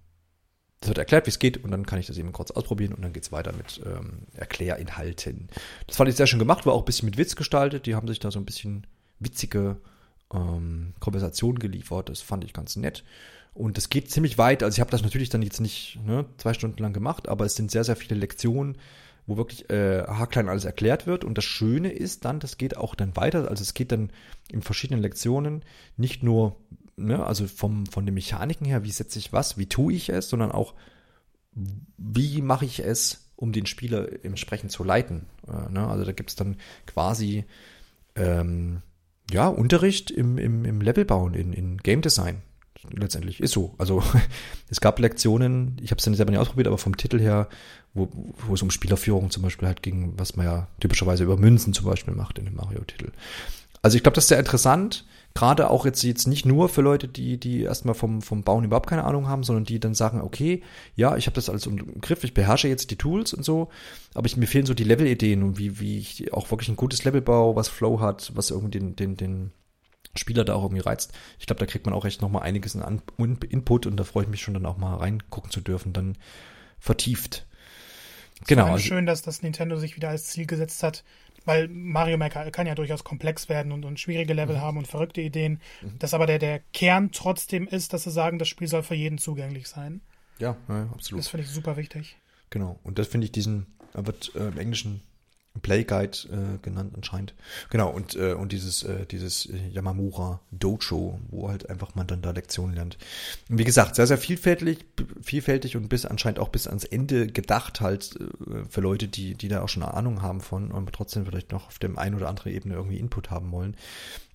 das wird erklärt, wie es geht, und dann kann ich das eben kurz ausprobieren und dann geht's weiter mit ähm, Erklärinhalten. Das fand ich sehr schön gemacht, war auch ein bisschen mit Witz gestaltet. Die haben sich da so ein bisschen witzige ähm, Konversationen geliefert. Das fand ich ganz nett. Und es geht ziemlich weit. Also ich habe das natürlich dann jetzt nicht ne, zwei Stunden lang gemacht, aber es sind sehr, sehr viele Lektionen, wo wirklich äh, haarklein alles erklärt wird. Und das Schöne ist dann, das geht auch dann weiter. Also es geht dann in verschiedenen Lektionen nicht nur, ne, also vom, von den Mechaniken her, wie setze ich was, wie tue ich es, sondern auch, wie mache ich es, um den Spieler entsprechend zu leiten. Äh, ne? Also da gibt es dann quasi ähm, ja, Unterricht im, im, im Levelbauen, in, in Game Design letztendlich. Ist so. Also es gab Lektionen, ich habe es dann selber nicht ausprobiert, aber vom Titel her, wo, wo es um Spielerführung zum Beispiel halt ging, was man ja typischerweise über Münzen zum Beispiel macht in dem Mario-Titel. Also ich glaube, das ist sehr interessant, gerade auch jetzt, jetzt nicht nur für Leute, die, die erstmal vom, vom Bauen überhaupt keine Ahnung haben, sondern die dann sagen, okay, ja, ich habe das alles im Griff, ich beherrsche jetzt die Tools und so, aber ich, mir fehlen so die Level-Ideen und wie, wie ich auch wirklich ein gutes Level baue, was Flow hat, was irgendwie den, den, den Spieler da auch irgendwie reizt. Ich glaube, da kriegt man auch echt nochmal einiges an Input und da freue ich mich schon dann auch mal reingucken zu dürfen, dann vertieft. Genau. Also, schön, dass das Nintendo sich wieder als Ziel gesetzt hat, weil Mario Maker kann ja durchaus komplex werden und, und schwierige Level mhm. haben und verrückte Ideen. Mhm. Dass aber der, der Kern trotzdem ist, dass sie sagen, das Spiel soll für jeden zugänglich sein. Ja, ja absolut. Das finde ich super wichtig. Genau. Und das finde ich diesen, wird äh, im Englischen Playguide äh, genannt anscheinend. Genau, und, äh, und dieses, äh, dieses Yamamura Dojo, wo halt einfach man dann da Lektionen lernt. Und wie gesagt, sehr, sehr vielfältig, vielfältig und bis anscheinend auch bis ans Ende gedacht halt äh, für Leute, die, die da auch schon eine Ahnung haben von und trotzdem vielleicht noch auf dem einen oder anderen Ebene irgendwie Input haben wollen.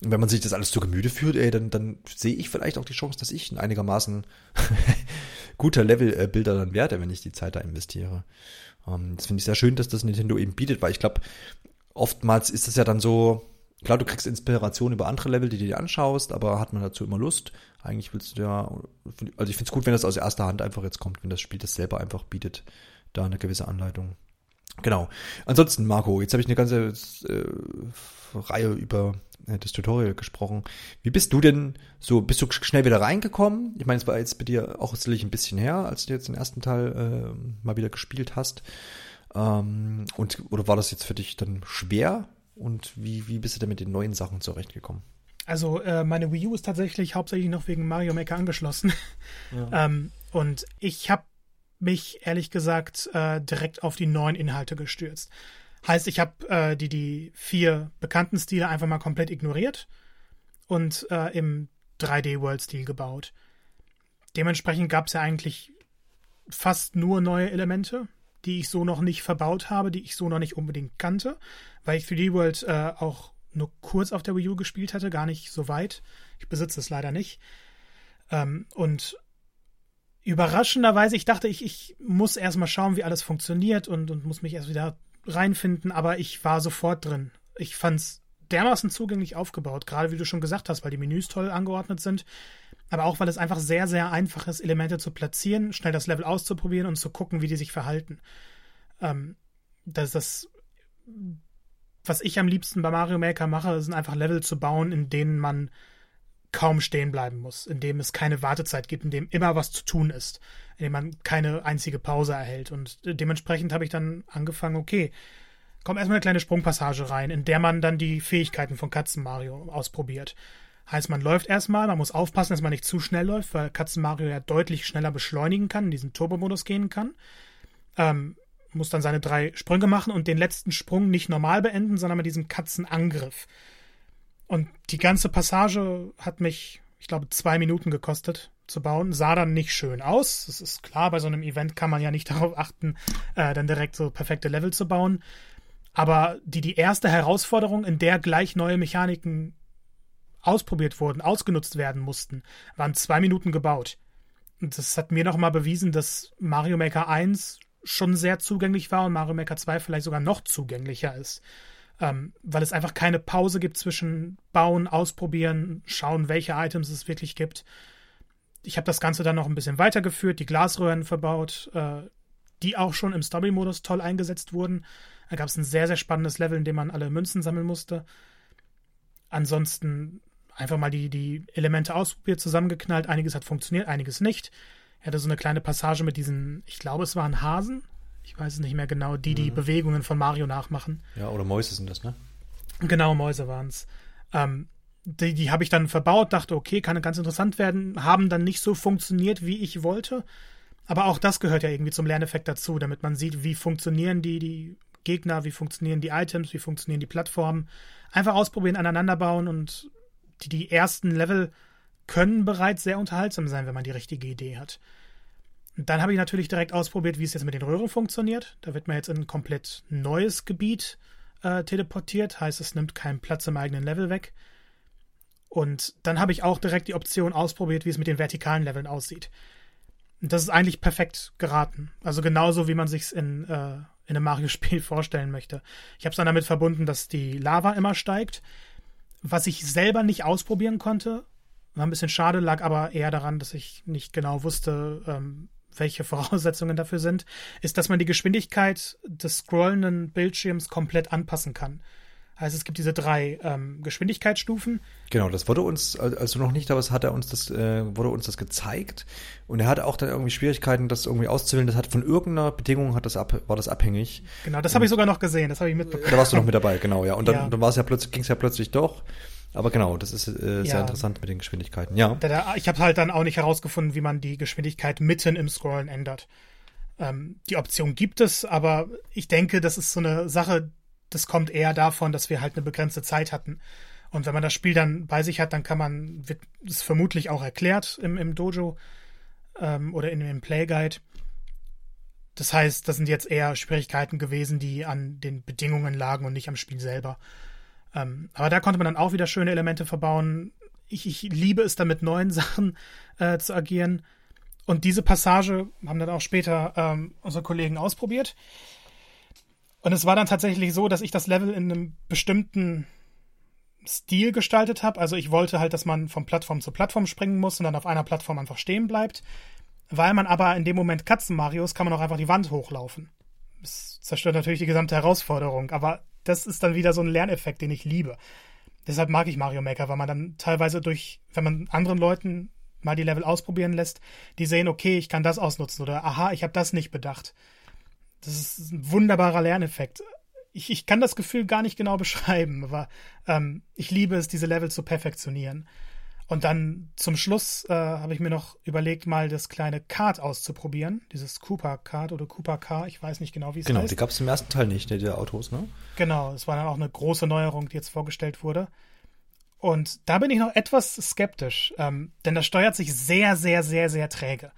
Und wenn man sich das alles zu Gemüte führt, ey, dann, dann sehe ich vielleicht auch die Chance, dass ich ein einigermaßen guter Level-Bilder dann werde, wenn ich die Zeit da investiere. Ähm, das finde ich sehr schön, dass das Nintendo eben bietet, weil ich glaube, oftmals ist es ja dann so, klar, du kriegst Inspiration über andere Level, die du dir anschaust, aber hat man dazu immer Lust? Eigentlich willst du ja, also ich finde es gut, wenn das aus erster Hand einfach jetzt kommt, wenn das Spiel das selber einfach bietet, da eine gewisse Anleitung. Genau. Ansonsten, Marco, jetzt habe ich eine ganze äh, Reihe über das Tutorial gesprochen. Wie bist du denn so, bist du schnell wieder reingekommen? Ich meine, es war jetzt bei dir auch sicherlich ein bisschen her, als du jetzt den ersten Teil äh, mal wieder gespielt hast. Ähm, und, oder war das jetzt für dich dann schwer? Und wie, wie bist du denn mit den neuen Sachen zurechtgekommen? Also äh, meine Wii U ist tatsächlich hauptsächlich noch wegen Mario Maker angeschlossen. Ja. ähm, und ich habe mich ehrlich gesagt äh, direkt auf die neuen Inhalte gestürzt. Heißt, ich habe äh, die, die vier bekannten Stile einfach mal komplett ignoriert und äh, im 3D-World-Stil gebaut. Dementsprechend gab es ja eigentlich fast nur neue Elemente, die ich so noch nicht verbaut habe, die ich so noch nicht unbedingt kannte, weil ich 3D World äh, auch nur kurz auf der Wii U gespielt hatte, gar nicht so weit. Ich besitze es leider nicht. Ähm, und überraschenderweise, ich dachte, ich, ich muss erstmal schauen, wie alles funktioniert und, und muss mich erst wieder reinfinden, aber ich war sofort drin. Ich fand's dermaßen zugänglich aufgebaut, gerade wie du schon gesagt hast, weil die Menüs toll angeordnet sind, aber auch weil es einfach sehr, sehr einfach ist, Elemente zu platzieren, schnell das Level auszuprobieren und zu gucken, wie die sich verhalten. Ähm, das, das, was ich am liebsten bei Mario Maker mache, sind einfach Level zu bauen, in denen man kaum stehen bleiben muss, in dem es keine Wartezeit gibt, in dem immer was zu tun ist, in dem man keine einzige Pause erhält. Und dementsprechend habe ich dann angefangen, okay, kommt erstmal eine kleine Sprungpassage rein, in der man dann die Fähigkeiten von Katzen Mario ausprobiert. Heißt, man läuft erstmal, man muss aufpassen, dass man nicht zu schnell läuft, weil Katzen Mario ja deutlich schneller beschleunigen kann, in diesen Turbo-Modus gehen kann. Ähm, muss dann seine drei Sprünge machen und den letzten Sprung nicht normal beenden, sondern mit diesem Katzenangriff. Und die ganze Passage hat mich, ich glaube, zwei Minuten gekostet zu bauen. Sah dann nicht schön aus. Das ist klar, bei so einem Event kann man ja nicht darauf achten, äh, dann direkt so perfekte Level zu bauen. Aber die, die erste Herausforderung, in der gleich neue Mechaniken ausprobiert wurden, ausgenutzt werden mussten, waren zwei Minuten gebaut. Und das hat mir nochmal bewiesen, dass Mario Maker 1 schon sehr zugänglich war und Mario Maker 2 vielleicht sogar noch zugänglicher ist ähm, weil es einfach keine Pause gibt zwischen Bauen, Ausprobieren, schauen, welche Items es wirklich gibt. Ich habe das Ganze dann noch ein bisschen weitergeführt, die Glasröhren verbaut, äh, die auch schon im Story-Modus toll eingesetzt wurden. Da gab es ein sehr, sehr spannendes Level, in dem man alle Münzen sammeln musste. Ansonsten einfach mal die, die Elemente ausprobiert, zusammengeknallt. Einiges hat funktioniert, einiges nicht. Er hatte so eine kleine Passage mit diesen, ich glaube, es waren Hasen, ich weiß es nicht mehr genau, die die mhm. Bewegungen von Mario nachmachen. Ja, oder Mäuse sind das, ne? Genau, Mäuse waren es. Ähm, die, die habe ich dann verbaut, dachte, okay, kann ganz interessant werden, haben dann nicht so funktioniert, wie ich wollte. Aber auch das gehört ja irgendwie zum Lerneffekt dazu, damit man sieht, wie funktionieren die, die Gegner, wie funktionieren die Items, wie funktionieren die Plattformen. Einfach ausprobieren, aneinander bauen und die, die ersten Level können bereits sehr unterhaltsam sein, wenn man die richtige Idee hat. Dann habe ich natürlich direkt ausprobiert, wie es jetzt mit den Röhren funktioniert. Da wird man jetzt in ein komplett neues Gebiet äh, teleportiert, heißt es nimmt keinen Platz im eigenen Level weg. Und dann habe ich auch direkt die Option ausprobiert, wie es mit den vertikalen Leveln aussieht. Und das ist eigentlich perfekt geraten. Also genauso, wie man sich in, äh, in einem Mario-Spiel vorstellen möchte. Ich habe es dann damit verbunden, dass die Lava immer steigt. Was ich selber nicht ausprobieren konnte, war ein bisschen schade, lag aber eher daran, dass ich nicht genau wusste, ähm, welche Voraussetzungen dafür sind, ist, dass man die Geschwindigkeit des scrollenden Bildschirms komplett anpassen kann. Also es gibt diese drei ähm, Geschwindigkeitsstufen. Genau, das wurde uns, als du noch nicht da warst, hat er uns das, äh, wurde uns das gezeigt. Und er hatte auch dann irgendwie Schwierigkeiten, das irgendwie auszuwählen. Das hat von irgendeiner Bedingung hat das ab, war das abhängig. Genau, das habe ich sogar noch gesehen, das habe ich mitbekommen. Da warst du noch mit dabei, genau, ja. Und dann, ja. dann war es ja plötzlich, ging es ja plötzlich doch. Aber genau, das ist äh, sehr ja. interessant mit den Geschwindigkeiten. Ja. Ich habe halt dann auch nicht herausgefunden, wie man die Geschwindigkeit mitten im Scrollen ändert. Ähm, die Option gibt es, aber ich denke, das ist so eine Sache, das kommt eher davon, dass wir halt eine begrenzte Zeit hatten. Und wenn man das Spiel dann bei sich hat, dann kann man, wird es vermutlich auch erklärt im, im Dojo ähm, oder in dem Playguide. Das heißt, das sind jetzt eher Schwierigkeiten gewesen, die an den Bedingungen lagen und nicht am Spiel selber. Ähm, aber da konnte man dann auch wieder schöne Elemente verbauen. Ich, ich liebe es, da mit neuen Sachen äh, zu agieren. Und diese Passage haben dann auch später ähm, unsere Kollegen ausprobiert. Und es war dann tatsächlich so, dass ich das Level in einem bestimmten Stil gestaltet habe. Also ich wollte halt, dass man von Plattform zu Plattform springen muss und dann auf einer Plattform einfach stehen bleibt. Weil man aber in dem Moment Katzen Marios kann man auch einfach die Wand hochlaufen. Das zerstört natürlich die gesamte Herausforderung, aber das ist dann wieder so ein Lerneffekt, den ich liebe. Deshalb mag ich Mario Maker, weil man dann teilweise durch, wenn man anderen Leuten mal die Level ausprobieren lässt, die sehen, okay, ich kann das ausnutzen oder aha, ich habe das nicht bedacht. Das ist ein wunderbarer Lerneffekt. Ich, ich kann das Gefühl gar nicht genau beschreiben, aber ähm, ich liebe es, diese Level zu perfektionieren. Und dann zum Schluss äh, habe ich mir noch überlegt, mal das kleine Kart auszuprobieren. Dieses Cooper Kart oder Cooper Car, ich weiß nicht genau, wie es genau, heißt. Genau, die gab es im ersten Teil nicht, ne, der Autos, ne? Genau, es war dann auch eine große Neuerung, die jetzt vorgestellt wurde. Und da bin ich noch etwas skeptisch, ähm, denn das steuert sich sehr, sehr, sehr, sehr träge.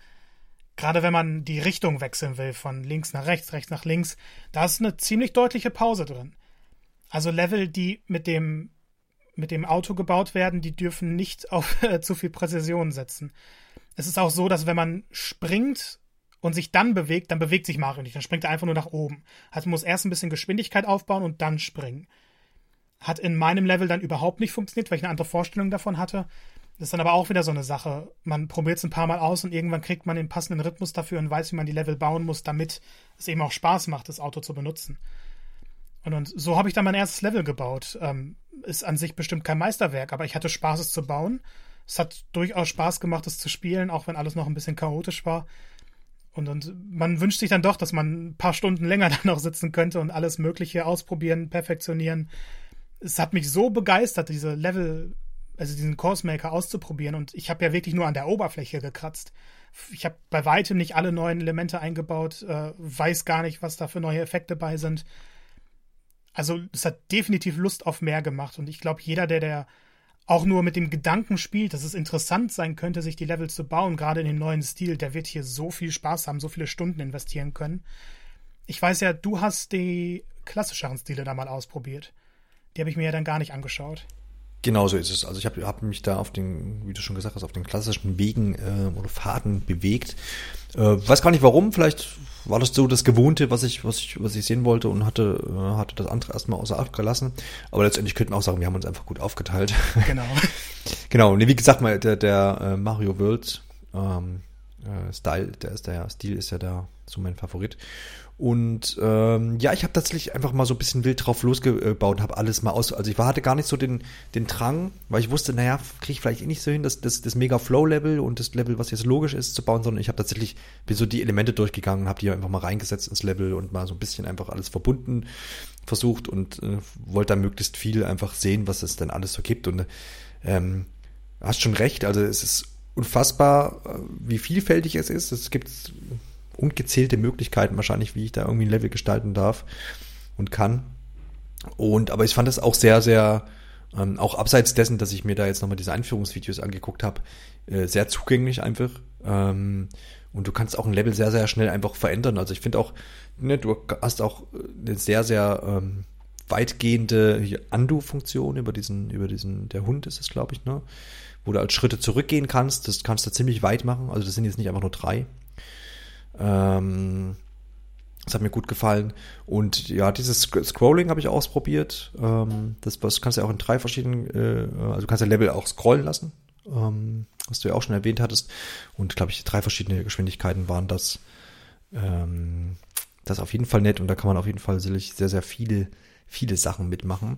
Gerade wenn man die Richtung wechseln will, von links nach rechts, rechts nach links, da ist eine ziemlich deutliche Pause drin. Also Level, die mit dem mit dem Auto gebaut werden, die dürfen nicht auf äh, zu viel Präzision setzen. Es ist auch so, dass wenn man springt und sich dann bewegt, dann bewegt sich Mario nicht. Dann springt er einfach nur nach oben. Also muss erst ein bisschen Geschwindigkeit aufbauen und dann springen. Hat in meinem Level dann überhaupt nicht funktioniert, weil ich eine andere Vorstellung davon hatte. Das ist dann aber auch wieder so eine Sache. Man probiert es ein paar Mal aus und irgendwann kriegt man den passenden Rhythmus dafür und weiß, wie man die Level bauen muss, damit es eben auch Spaß macht, das Auto zu benutzen. Und, und so habe ich dann mein erstes Level gebaut. Ähm, ist an sich bestimmt kein Meisterwerk, aber ich hatte Spaß, es zu bauen. Es hat durchaus Spaß gemacht, es zu spielen, auch wenn alles noch ein bisschen chaotisch war. Und, und man wünscht sich dann doch, dass man ein paar Stunden länger da noch sitzen könnte und alles Mögliche ausprobieren, perfektionieren. Es hat mich so begeistert, diese Level, also diesen Course Maker auszuprobieren. Und ich habe ja wirklich nur an der Oberfläche gekratzt. Ich habe bei weitem nicht alle neuen Elemente eingebaut, äh, weiß gar nicht, was da für neue Effekte bei sind also es hat definitiv Lust auf mehr gemacht und ich glaube, jeder, der der auch nur mit dem Gedanken spielt, dass es interessant sein könnte, sich die Level zu bauen, gerade in dem neuen Stil, der wird hier so viel Spaß haben, so viele Stunden investieren können. Ich weiß ja, du hast die klassischeren Stile da mal ausprobiert. Die habe ich mir ja dann gar nicht angeschaut. Genau so ist es. Also ich habe hab mich da auf den, wie du schon gesagt hast, auf den klassischen Wegen äh, oder Faden bewegt. Äh, weiß gar nicht warum, vielleicht war das so das Gewohnte, was ich, was ich, was ich sehen wollte und hatte, äh, hatte das andere erstmal außer Acht gelassen. Aber letztendlich könnten wir auch sagen, wir haben uns einfach gut aufgeteilt. Genau. genau. Und wie gesagt, mal der, der äh, Mario World ähm, äh, Style, der ist der Stil ist ja da so mein Favorit. Und ähm, ja, ich habe tatsächlich einfach mal so ein bisschen wild drauf losgebaut und habe alles mal aus. Also ich war, hatte gar nicht so den, den Drang, weil ich wusste, naja, kriege ich vielleicht eh nicht so hin, das, das, das Mega-Flow-Level und das Level, was jetzt logisch ist, zu bauen, sondern ich habe tatsächlich bin so die Elemente durchgegangen habe die einfach mal reingesetzt ins Level und mal so ein bisschen einfach alles verbunden versucht und äh, wollte da möglichst viel einfach sehen, was es denn alles so gibt. Und ähm, hast schon recht, also es ist unfassbar, äh, wie vielfältig es ist. Es gibt ungezählte Möglichkeiten wahrscheinlich, wie ich da irgendwie ein Level gestalten darf und kann. Und aber ich fand das auch sehr, sehr, ähm, auch abseits dessen, dass ich mir da jetzt nochmal diese Einführungsvideos angeguckt habe, äh, sehr zugänglich einfach. Ähm, und du kannst auch ein Level sehr, sehr schnell einfach verändern. Also ich finde auch, ne, du hast auch eine sehr, sehr ähm, weitgehende Undo-Funktion über diesen, über diesen, der Hund ist es, glaube ich, ne? Wo du als Schritte zurückgehen kannst. Das kannst du ziemlich weit machen. Also das sind jetzt nicht einfach nur drei. Ähm, das hat mir gut gefallen. Und ja, dieses Scrolling habe ich ausprobiert. Ähm, das, das kannst du ja auch in drei verschiedenen, äh, also kannst ja Level auch scrollen lassen, ähm, was du ja auch schon erwähnt hattest. Und glaube ich, drei verschiedene Geschwindigkeiten waren das. Ähm, das ist auf jeden Fall nett und da kann man auf jeden Fall sehr, sehr viele, viele Sachen mitmachen.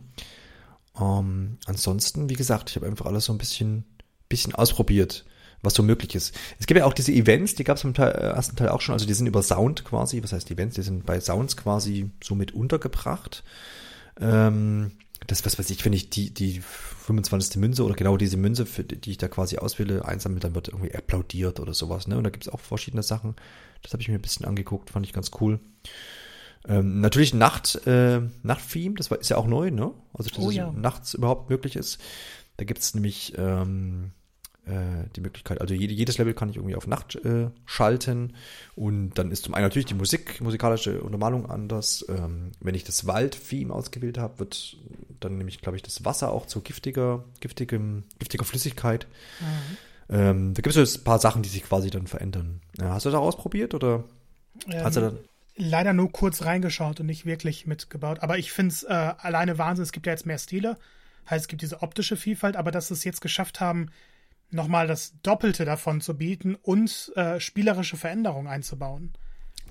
Ähm, ansonsten, wie gesagt, ich habe einfach alles so ein bisschen, bisschen ausprobiert was so möglich ist. Es gibt ja auch diese Events, die gab es im Teil, äh, ersten Teil auch schon, also die sind über Sound quasi, was heißt Events, die sind bei Sounds quasi so mit untergebracht. Ähm, das, was weiß ich, wenn ich die, die 25. Münze oder genau diese Münze, für die, die ich da quasi auswähle, einsammle, dann wird irgendwie applaudiert oder sowas, ne? Und da gibt es auch verschiedene Sachen. Das habe ich mir ein bisschen angeguckt, fand ich ganz cool. Ähm, natürlich Nacht, äh, Nachttheme, das war, ist ja auch neu, ne? Also, dass oh, es ja. nachts überhaupt möglich ist. Da gibt es nämlich ähm, äh, die Möglichkeit, also jede, jedes Level kann ich irgendwie auf Nacht äh, schalten und dann ist zum einen natürlich die Musik, musikalische Untermalung anders. Ähm, wenn ich das Wald-Theme ausgewählt habe, wird dann nämlich, glaube ich, das Wasser auch zu giftiger, giftigem, giftiger Flüssigkeit. Mhm. Ähm, da gibt es jetzt ein paar Sachen, die sich quasi dann verändern. Ja, hast du das ausprobiert oder Ähm, hast du dann? leider nur kurz reingeschaut und nicht wirklich mitgebaut. Aber ich finde es äh, alleine Wahnsinn. Es gibt ja jetzt mehr Stile. Heißt, es gibt diese optische Vielfalt, aber dass sie es jetzt geschafft haben, nochmal das Doppelte davon zu bieten und äh, spielerische Veränderungen einzubauen.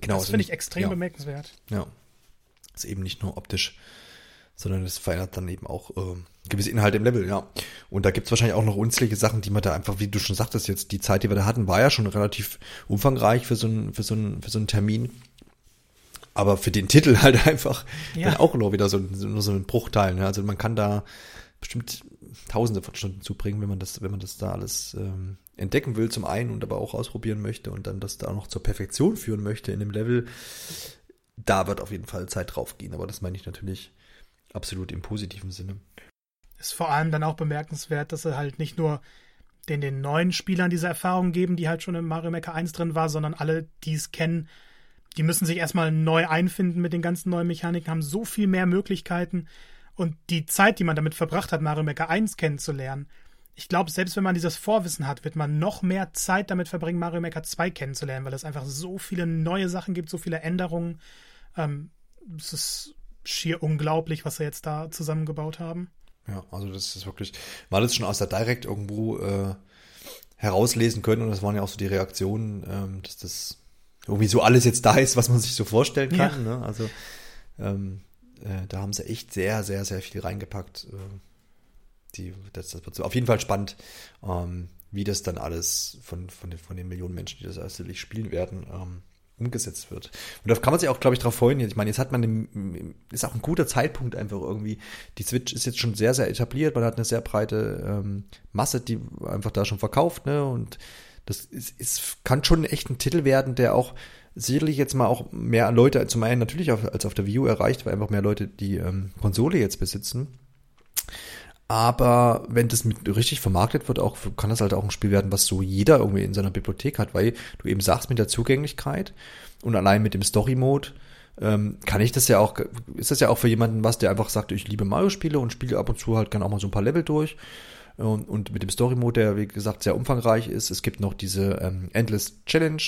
Genau, das also finde ich extrem ja. bemerkenswert. Ja. Ist eben nicht nur optisch, sondern es verändert dann eben auch äh, gewisse Inhalte im Level, ja. Und da gibt's wahrscheinlich auch noch unzählige Sachen, die man da einfach, wie du schon sagtest, jetzt die Zeit, die wir da hatten, war ja schon relativ umfangreich für so einen, für so einen, für so einen Termin. Aber für den Titel halt einfach Ja. dann auch nur wieder so, ein- nur so ein Bruchteil. Ne? Also man kann da bestimmt tausende von Stunden zubringen, wenn man das, wenn man das da alles ähm, entdecken will zum einen und aber auch ausprobieren möchte und dann das da noch zur Perfektion führen möchte in dem Level. Da wird auf jeden Fall Zeit drauf gehen, aber das meine ich natürlich absolut im positiven Sinne. Ist vor allem dann auch bemerkenswert, dass sie halt nicht nur den, den neuen Spielern diese Erfahrung geben, die halt schon im Mario Maker 1 drin war, sondern alle, die es kennen, die müssen sich erstmal neu einfinden mit den ganzen neuen Mechaniken, haben so viel mehr Möglichkeiten und die Zeit, die man damit verbracht hat, Mario Maker 1 kennenzulernen, ich glaube, selbst wenn man dieses Vorwissen hat, wird man noch mehr Zeit damit verbringen, Mario Maker 2 kennenzulernen, weil es einfach so viele neue Sachen gibt, so viele Änderungen. Ähm, es ist schier unglaublich, was sie jetzt da zusammengebaut haben. Ja, also das ist wirklich, man hat es schon aus der Direct irgendwo äh, herauslesen können und das waren ja auch so die Reaktionen, ähm, dass das irgendwie so alles jetzt da ist, was man sich so vorstellen kann. Ne? Also ähm, äh, da haben sie echt sehr, sehr, sehr viel reingepackt. Äh, die, das, das wird auf jeden Fall spannend, ähm, wie das dann alles von, von, den, von den Millionen Menschen, die das natürlich spielen werden, ähm, umgesetzt wird. Und da kann man sich auch, glaube ich, darauf freuen. Ich meine, jetzt hat man, im, ist auch ein guter Zeitpunkt einfach irgendwie. Die Switch ist jetzt schon sehr, sehr etabliert. Man hat eine sehr breite ähm, Masse, die einfach da schon verkauft, ne? Und das ist, ist, kann schon echt ein Titel werden, der auch sicherlich jetzt mal auch mehr Leute zum einen natürlich auf, als auf der U erreicht, weil einfach mehr Leute die ähm, Konsole jetzt besitzen. Aber wenn das mit richtig vermarktet wird, auch kann das halt auch ein Spiel werden, was so jeder irgendwie in seiner Bibliothek hat, weil du eben sagst mit der Zugänglichkeit und allein mit dem Story-Mode ähm, kann ich das ja auch, ist das ja auch für jemanden was, der einfach sagt, ich liebe Mario-Spiele und spiele ab und zu halt gerne auch mal so ein paar Level durch. Und, und mit dem Story-Mode, der wie gesagt sehr umfangreich ist, es gibt noch diese ähm, Endless Challenge,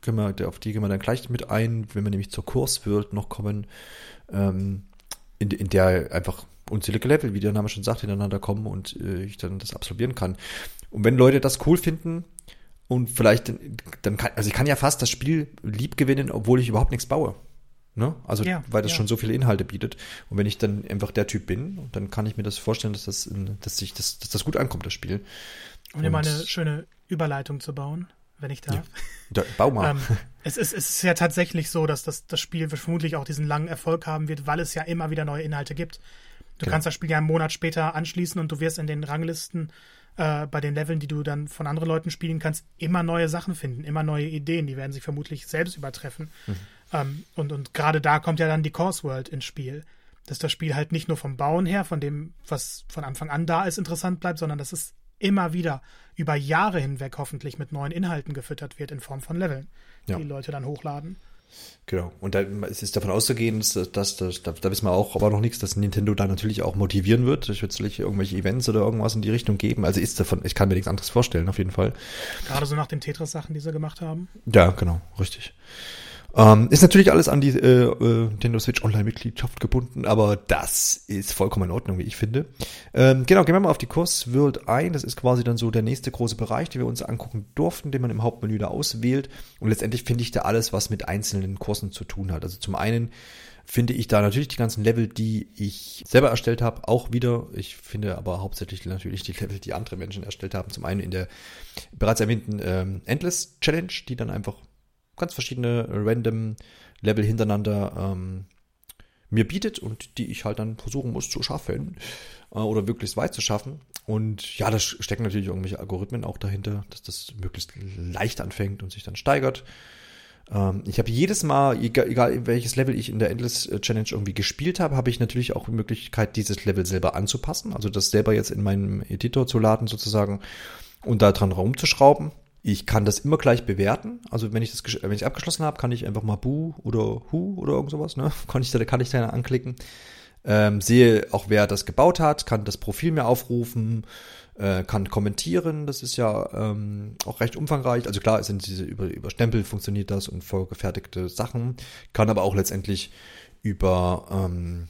können wir, auf die gehen wir dann gleich mit ein, wenn wir nämlich zur Kursworld noch kommen, ähm, in, in der einfach unzählige Level, wie der Name schon sagt, hintereinander kommen und äh, ich dann das absolvieren kann. Und wenn Leute das cool finden und vielleicht dann, kann, also ich kann ja fast das Spiel lieb gewinnen, obwohl ich überhaupt nichts baue. Ne? Also, Ja, weil das ja. schon so viele Inhalte bietet. Und wenn ich dann einfach der Typ bin, dann kann ich mir das vorstellen, dass das, dass sich das, dass das gut ankommt, das Spiel. Um dir mal eine schöne Überleitung zu bauen, wenn ich darf. Ja. Da, bau mal. Ähm, es, ist, es ist ja tatsächlich so, dass das, das Spiel vermutlich auch diesen langen Erfolg haben wird, weil es ja immer wieder neue Inhalte gibt. Du Genau. kannst das Spiel ja einen Monat später anschließen und du wirst in den Ranglisten äh, bei den Leveln, die du dann von anderen Leuten spielen kannst, immer neue Sachen finden, immer neue Ideen. Die werden sich vermutlich selbst übertreffen. Ähm, und und gerade da kommt ja dann die Course World ins Spiel. Dass das Spiel halt nicht nur vom Bauen her, von dem, was von Anfang an da ist, interessant bleibt, sondern dass es immer wieder über Jahre hinweg hoffentlich mit neuen Inhalten gefüttert wird in Form von Leveln, Ja. die Leute dann hochladen. Genau. Und da es ist davon auszugehen, dass, dass, dass da, da wissen wir auch, aber noch nichts, dass Nintendo da natürlich auch motivieren wird. Sicherlich irgendwelche Events oder irgendwas in die Richtung geben. Also ist davon, ich kann mir nichts anderes vorstellen, auf jeden Fall. Gerade so nach den Tetris-Sachen, die sie gemacht haben. Ja, genau, richtig. Ähm, ist natürlich alles an die äh, äh, Nintendo Switch Online-Mitgliedschaft gebunden, aber das ist vollkommen in Ordnung, wie ich finde. Ähm, genau, gehen wir mal auf die Kurs World ein. Das ist quasi dann so der nächste große Bereich, den wir uns angucken durften, den man im Hauptmenü da auswählt. Und letztendlich finde ich da alles, was mit einzelnen Kursen zu tun hat. Also zum einen finde ich da natürlich die ganzen Level, die ich selber erstellt habe, auch wieder. Ich finde aber hauptsächlich natürlich die Level, die andere Menschen erstellt haben. Zum einen in der bereits erwähnten ähm, Endless Challenge, die dann einfach ganz verschiedene random Level hintereinander ähm, mir bietet und die ich halt dann versuchen muss zu schaffen äh, oder möglichst weit zu schaffen. Und ja, da stecken natürlich irgendwelche Algorithmen auch dahinter, dass das möglichst leicht anfängt und sich dann steigert. Ähm, ich habe jedes Mal, egal, egal welches Level ich in der Endless Challenge irgendwie gespielt habe, habe ich natürlich auch die Möglichkeit, dieses Level selber anzupassen. Also das selber jetzt in meinem Editor zu laden sozusagen und da dran rumzuschrauben. Ich kann das immer gleich bewerten. Also wenn ich das, wenn ich abgeschlossen habe, kann ich einfach mal Bu oder Hu oder irgend sowas, ne? Kann ich da, kann ich da anklicken. ähm, sehe auch, wer das gebaut hat, kann das Profil mir aufrufen, äh, kann kommentieren. Das ist ja ähm, auch recht umfangreich. Also klar, sind diese über, über Stempel funktioniert das und vorgefertigte Sachen, kann aber auch letztendlich über ähm,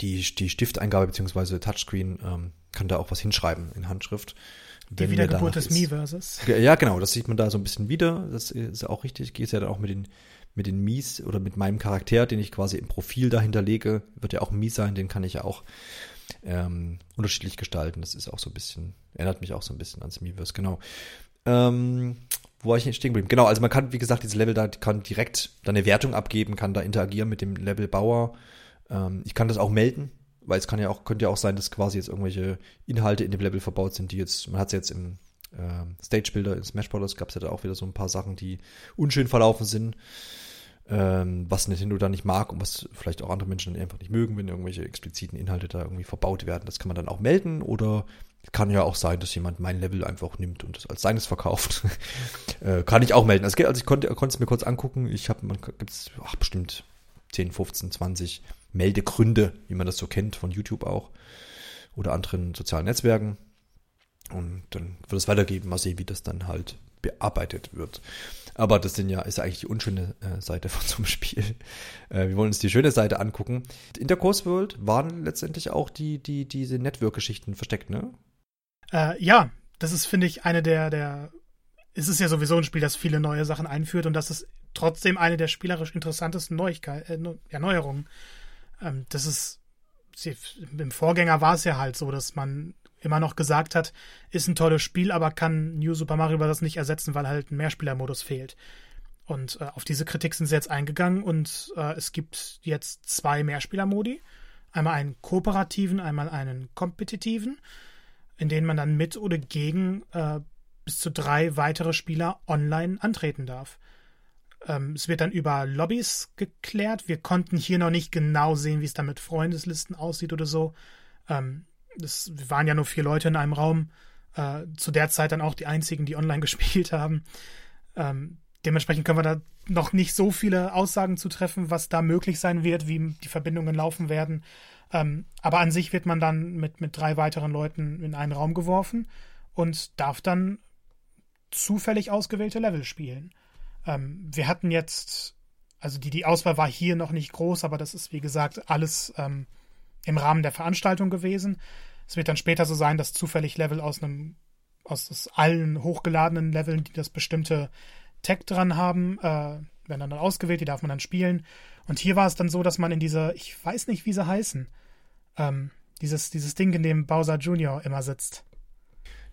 die, die Stifteingabe beziehungsweise Touchscreen ähm, kann da auch was hinschreiben in Handschrift. Die Wiedergeburt des Miiverses. Ja, genau, das sieht man da so ein bisschen wieder. Das ist auch richtig. Geht ja dann auch mit den, mit den Mies oder mit meinem Charakter, den ich quasi im Profil dahinter lege, wird ja auch ein Mies sein, den kann ich ja auch ähm, unterschiedlich gestalten. Das ist auch so ein bisschen, erinnert mich auch so ein bisschen ans Miiverse, genau. Ähm, wo war ich nicht stehen geblieben? Genau, also man kann, wie gesagt, dieses Level da kann direkt da eine Wertung abgeben, kann da interagieren mit dem Levelbauer. Ähm, ich kann das auch melden, weil es kann ja auch, könnte ja auch sein, dass quasi jetzt irgendwelche Inhalte in dem Level verbaut sind, die jetzt, man hat es jetzt im äh, Stage Builder in Smash Bros. gab es ja da auch wieder so ein paar Sachen, die unschön verlaufen sind. Ähm, was Nintendo da nicht mag und was vielleicht auch andere Menschen einfach nicht mögen, wenn irgendwelche expliziten Inhalte da irgendwie verbaut werden. Das kann man dann auch melden oder kann ja auch sein, dass jemand mein Level einfach nimmt und es als seines verkauft. äh, kann ich auch melden. Also, also ich konnte, konnte es mir kurz angucken. Ich habe, man gibt es bestimmt 10, 15, 20 Meldegründe, wie man das so kennt, von YouTube auch oder anderen sozialen Netzwerken. Und dann wird es weitergeben, mal sehen, wie das dann halt bearbeitet wird. Aber das sind ja, ist ja eigentlich die unschöne äh, Seite von so einem Spiel. Äh, wir wollen uns die schöne Seite angucken. In der Course World waren letztendlich auch die, die, diese Network-Geschichten versteckt, ne? Äh, ja, das ist, finde ich, eine der, der. Es ist ja sowieso ein Spiel, das viele neue Sachen einführt und das ist trotzdem eine der spielerisch interessantesten Neuigkeiten, äh, ja, Neuerungen. Ähm, das ist, im Vorgänger war es ja halt so, dass man immer noch gesagt hat, ist ein tolles Spiel, aber kann New Super Mario Bros. nicht ersetzen, weil halt ein Mehrspielermodus fehlt. Und äh, auf diese Kritik sind sie jetzt eingegangen und äh, es gibt jetzt zwei Mehrspielermodi. Einmal einen kooperativen, einmal einen kompetitiven, in denen man dann mit oder gegen äh, bis zu drei weitere Spieler online antreten darf. Ähm, es wird dann über Lobbys geklärt. Wir konnten hier noch nicht genau sehen, wie es dann mit Freundeslisten aussieht oder so. Ähm, das waren ja nur vier Leute in einem Raum. Äh, zu der Zeit dann auch die einzigen, die online gespielt haben. Ähm, dementsprechend können wir da noch nicht so viele Aussagen zu treffen, was da möglich sein wird, wie die Verbindungen laufen werden. Ähm, aber an sich wird man dann mit, mit drei weiteren Leuten in einen Raum geworfen und darf dann zufällig ausgewählte Level spielen. Ähm, wir hatten jetzt, also die, die Auswahl war hier noch nicht groß, aber das ist wie gesagt alles ähm, im Rahmen der Veranstaltung gewesen. Es wird dann später so sein, dass zufällig Level aus einem, aus allen hochgeladenen Leveln, die das bestimmte Tag dran haben, äh, werden dann ausgewählt, die darf man dann spielen. Und hier war es dann so, dass man in dieser, ich weiß nicht, wie sie heißen, ähm, dieses, dieses Ding, in dem Bowser Jr. immer sitzt.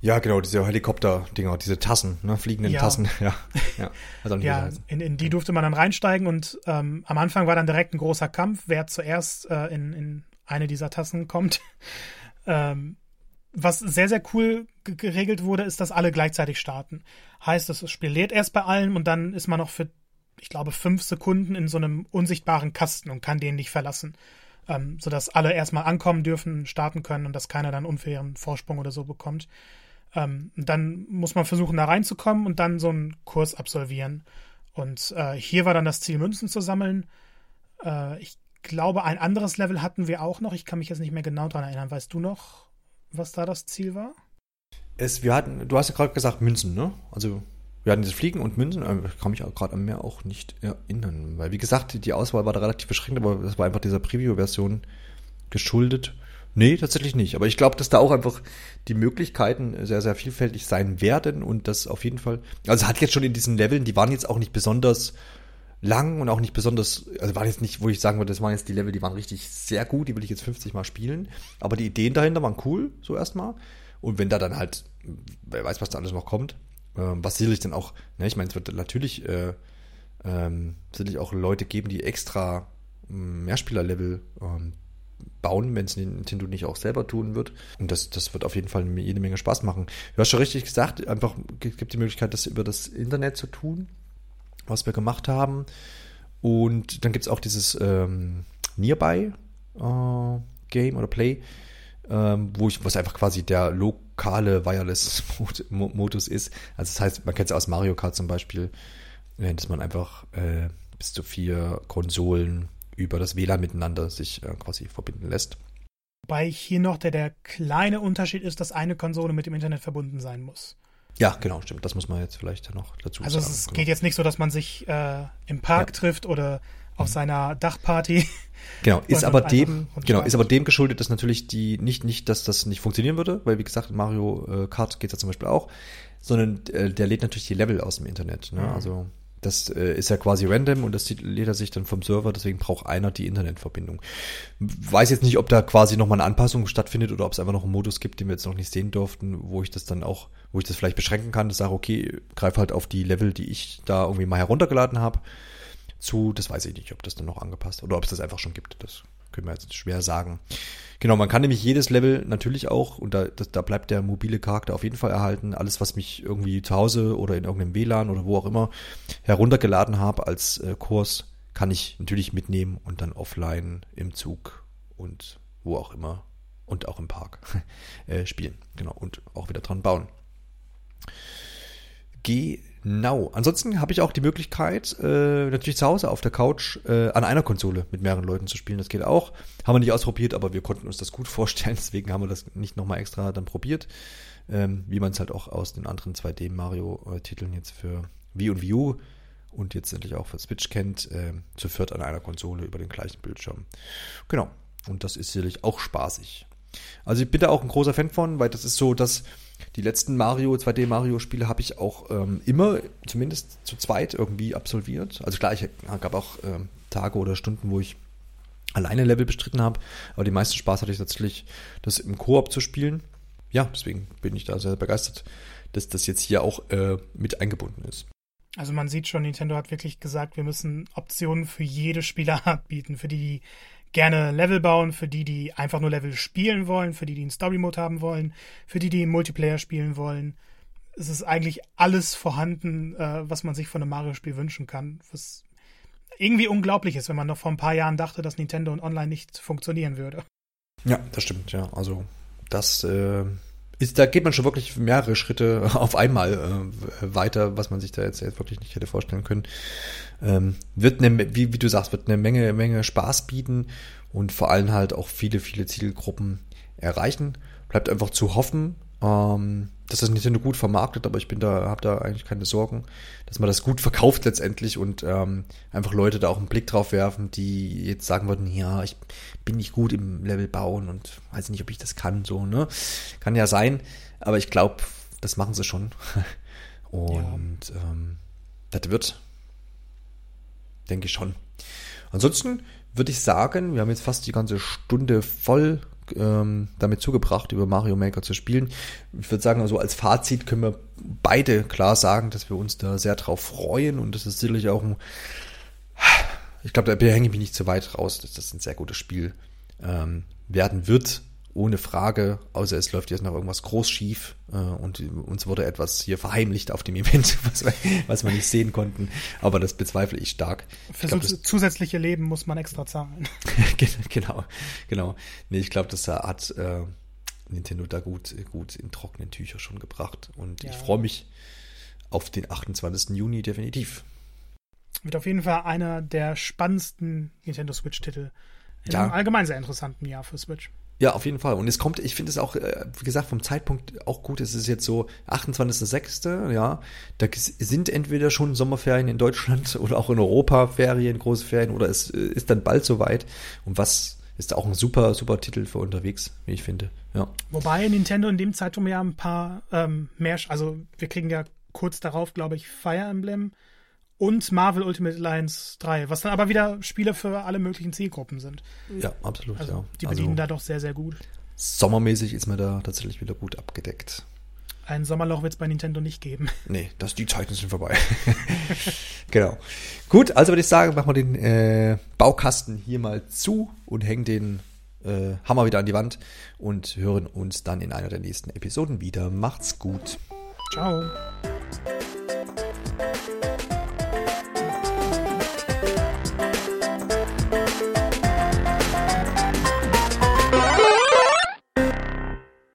Ja, genau, diese Helikopter-Dinger, diese Tassen, ne, fliegenden ja. Tassen, ja. Ja, ja in, in die durfte man dann reinsteigen und ähm, am Anfang war dann direkt ein großer Kampf, wer zuerst äh, in, in eine dieser Tassen kommt. ähm, was sehr, sehr cool geregelt wurde, ist, dass alle gleichzeitig starten. Heißt, das Spiel lädt erst bei allen und dann ist man noch für, ich glaube, fünf Sekunden in so einem unsichtbaren Kasten und kann den nicht verlassen. Ähm, sodass alle erstmal ankommen dürfen, starten können und dass keiner dann unfairen Vorsprung oder so bekommt. Ähm, dann muss man versuchen, da reinzukommen und dann so einen Kurs absolvieren. Und äh, hier war dann das Ziel, Münzen zu sammeln. Äh, ich glaube, ein anderes Level hatten wir auch noch. Ich kann mich jetzt nicht mehr genau daran erinnern. Weißt du noch, was da das Ziel war? Es, wir hatten, du hast ja gerade gesagt Münzen, ne? Also wir hatten diese Fliegen und Münzen, ich kann mich gerade an mehr auch nicht erinnern. Weil, wie gesagt, die Auswahl war da relativ beschränkt, aber das war einfach dieser Preview-Version geschuldet. Nee, tatsächlich nicht. Aber ich glaube, dass da auch einfach die Möglichkeiten sehr, sehr vielfältig sein werden und das auf jeden Fall. Also hat jetzt schon in diesen Leveln, die waren jetzt auch nicht besonders lang und auch nicht besonders, also waren jetzt nicht, wo ich sagen würde, das waren jetzt die Level, die waren richtig sehr gut, die will ich jetzt 50 Mal spielen. Aber die Ideen dahinter waren cool, so erstmal. Und wenn da dann halt, wer weiß, was da alles noch kommt, ähm, was sicherlich dann auch, ne, ich meine, es wird natürlich äh, ähm, sicherlich auch Leute geben, die extra hm, Mehrspieler-Level ähm, bauen, wenn es Nintendo nicht auch selber tun wird. Und das, das wird auf jeden Fall jede Menge Spaß machen. Du hast schon richtig gesagt, einfach gibt die Möglichkeit, das über das Internet zu tun, was wir gemacht haben. Und dann gibt es auch dieses ähm, Nearby äh, Game oder Play, ähm, wo ich, was einfach quasi der lokale Wireless-Modus ist. Also das heißt, man kennt es aus Mario Kart zum Beispiel, dass man einfach äh, bis zu vier Konsolen über das WLAN miteinander sich äh, quasi verbinden lässt. Wobei hier noch der, der kleine Unterschied ist, dass eine Konsole mit dem Internet verbunden sein muss. Ja, genau, stimmt. Das muss man jetzt vielleicht noch dazu also sagen. Also es genau. geht jetzt nicht so, dass man sich äh, im Park ja. trifft oder auf mhm. seiner Dachparty. Genau, ist aber dem, genau, ist aber dem geschuldet, dass natürlich die nicht, nicht, dass das nicht funktionieren würde, weil wie gesagt, in Mario äh, Kart geht es ja zum Beispiel auch, sondern äh, der lädt natürlich die Level aus dem Internet. Ne? Mhm. Also das äh, ist ja quasi random und das lädt er sich dann vom Server, deswegen braucht einer die Internetverbindung. Weiß jetzt nicht, ob da quasi nochmal eine Anpassung stattfindet oder ob es einfach noch einen Modus gibt, den wir jetzt noch nicht sehen durften, wo ich das dann auch, wo ich das vielleicht beschränken kann, dass sage, okay, greif halt auf die Level, die ich da irgendwie mal heruntergeladen habe, zu. Das weiß ich nicht, ob das dann noch angepasst oder ob es das einfach schon gibt. Das können wir jetzt schwer sagen. Genau, man kann nämlich jedes Level natürlich auch, und da, da bleibt der mobile Charakter auf jeden Fall erhalten, alles, was mich irgendwie zu Hause oder in irgendeinem WLAN oder wo auch immer heruntergeladen habe als äh, Kurs, kann ich natürlich mitnehmen und dann offline im Zug und wo auch immer und auch im Park äh, spielen. Genau, und auch wieder dran bauen. Genau. Ansonsten habe ich auch die Möglichkeit, äh, natürlich zu Hause auf der Couch äh, an einer Konsole mit mehreren Leuten zu spielen. Das geht auch. Haben wir nicht ausprobiert, aber wir konnten uns das gut vorstellen. Deswegen haben wir das nicht nochmal extra dann probiert. Ähm, wie man es halt auch aus den anderen 2D-Mario-Titeln jetzt für Wii und Wii U und jetzt endlich auch für Switch kennt, äh, zu viert an einer Konsole über den gleichen Bildschirm. Genau. Und das ist sicherlich auch spaßig. Also ich bin da auch ein großer Fan von, weil das ist so, dass die letzten Mario, 2D Mario Spiele habe ich auch ähm, immer, zumindest zu zweit irgendwie absolviert. Also klar, ich gab auch ähm, Tage oder Stunden, wo ich alleine Level bestritten habe, aber die meisten Spaß hatte ich tatsächlich, das im Koop zu spielen. Ja, deswegen bin ich da sehr begeistert, dass das jetzt hier auch äh, mit eingebunden ist. Also man sieht schon, Nintendo hat wirklich gesagt, wir müssen Optionen für jede Spielerart bieten, für die, die gerne Level bauen, für die, die einfach nur Level spielen wollen, für die, die einen Story-Mode haben wollen, für die, die Multiplayer spielen wollen. Es ist eigentlich alles vorhanden, äh, was man sich von einem Mario-Spiel wünschen kann. Was irgendwie unglaublich ist, wenn man noch vor ein paar Jahren dachte, dass Nintendo und Online nicht funktionieren würde. Ja, das stimmt, ja. Also das äh, ist, da geht man schon wirklich mehrere Schritte auf einmal äh, weiter, was man sich da jetzt, jetzt wirklich nicht hätte vorstellen können. Ähm, wird eine, wie, wie du sagst, wird eine Menge, Menge Spaß bieten und vor allem halt auch viele, viele Zielgruppen erreichen. Bleibt einfach zu hoffen, ähm, dass das Nintendo gut vermarktet, aber ich bin da, habe da eigentlich keine Sorgen, dass man das gut verkauft letztendlich und ähm, einfach Leute da auch einen Blick drauf werfen, die jetzt sagen würden, ja, ich bin nicht gut im Level bauen und weiß nicht, ob ich das kann, so, ne? Kann ja sein, aber ich glaube, das machen sie schon. und ja. ähm, das wird, denke ich schon. Ansonsten würde ich sagen, wir haben jetzt fast die ganze Stunde voll ähm, damit zugebracht, über Mario Maker zu spielen. Ich würde sagen, also als Fazit können wir beide klar sagen, dass wir uns da sehr drauf freuen und das ist sicherlich auch ein, ich glaube, da hänge ich mich nicht zu weit raus, dass das ein sehr gutes Spiel ähm, werden wird ohne Frage, außer es läuft jetzt noch irgendwas groß schief äh, und uns wurde etwas hier verheimlicht auf dem Event, was wir, was wir nicht sehen konnten. Aber das bezweifle ich stark. Für ich glaub, so zusätzliche Leben muss man extra zahlen. genau, genau. Nee, ich glaube, das hat äh, Nintendo da gut, gut in trockenen Tücher schon gebracht. Und ja. ich freue mich auf den 28. Juni definitiv. Wird auf jeden Fall einer der spannendsten Nintendo Switch-Titel. In ja. einem allgemein sehr interessanten Jahr für Switch. Ja, auf jeden Fall. Und es kommt, ich finde es auch, äh, wie gesagt, vom Zeitpunkt auch gut. Es ist jetzt so 28.06., ja. Da sind entweder schon Sommerferien in Deutschland oder auch in Europa Ferien, große Ferien, oder es äh, ist dann bald soweit. Und was ist auch ein super, super Titel für unterwegs, wie ich finde. Ja. Wobei Nintendo in dem Zeitraum ja ein paar ähm, mehr, also wir kriegen ja kurz darauf, glaube ich, Fire Emblem und Marvel Ultimate Alliance 3, was dann aber wieder Spiele für alle möglichen Zielgruppen sind. Ja, absolut, also, ja. Die bedienen also, da doch sehr, sehr gut. Sommermäßig ist mir da tatsächlich wieder gut abgedeckt. Ein Sommerloch wird es bei Nintendo nicht geben. Nee, das, die Zeiten sind vorbei. genau. Gut, also würde ich sagen, machen wir den äh, Baukasten hier mal zu und hängen den äh, Hammer wieder an die Wand und hören uns dann in einer der nächsten Episoden wieder. Macht's gut. Ciao.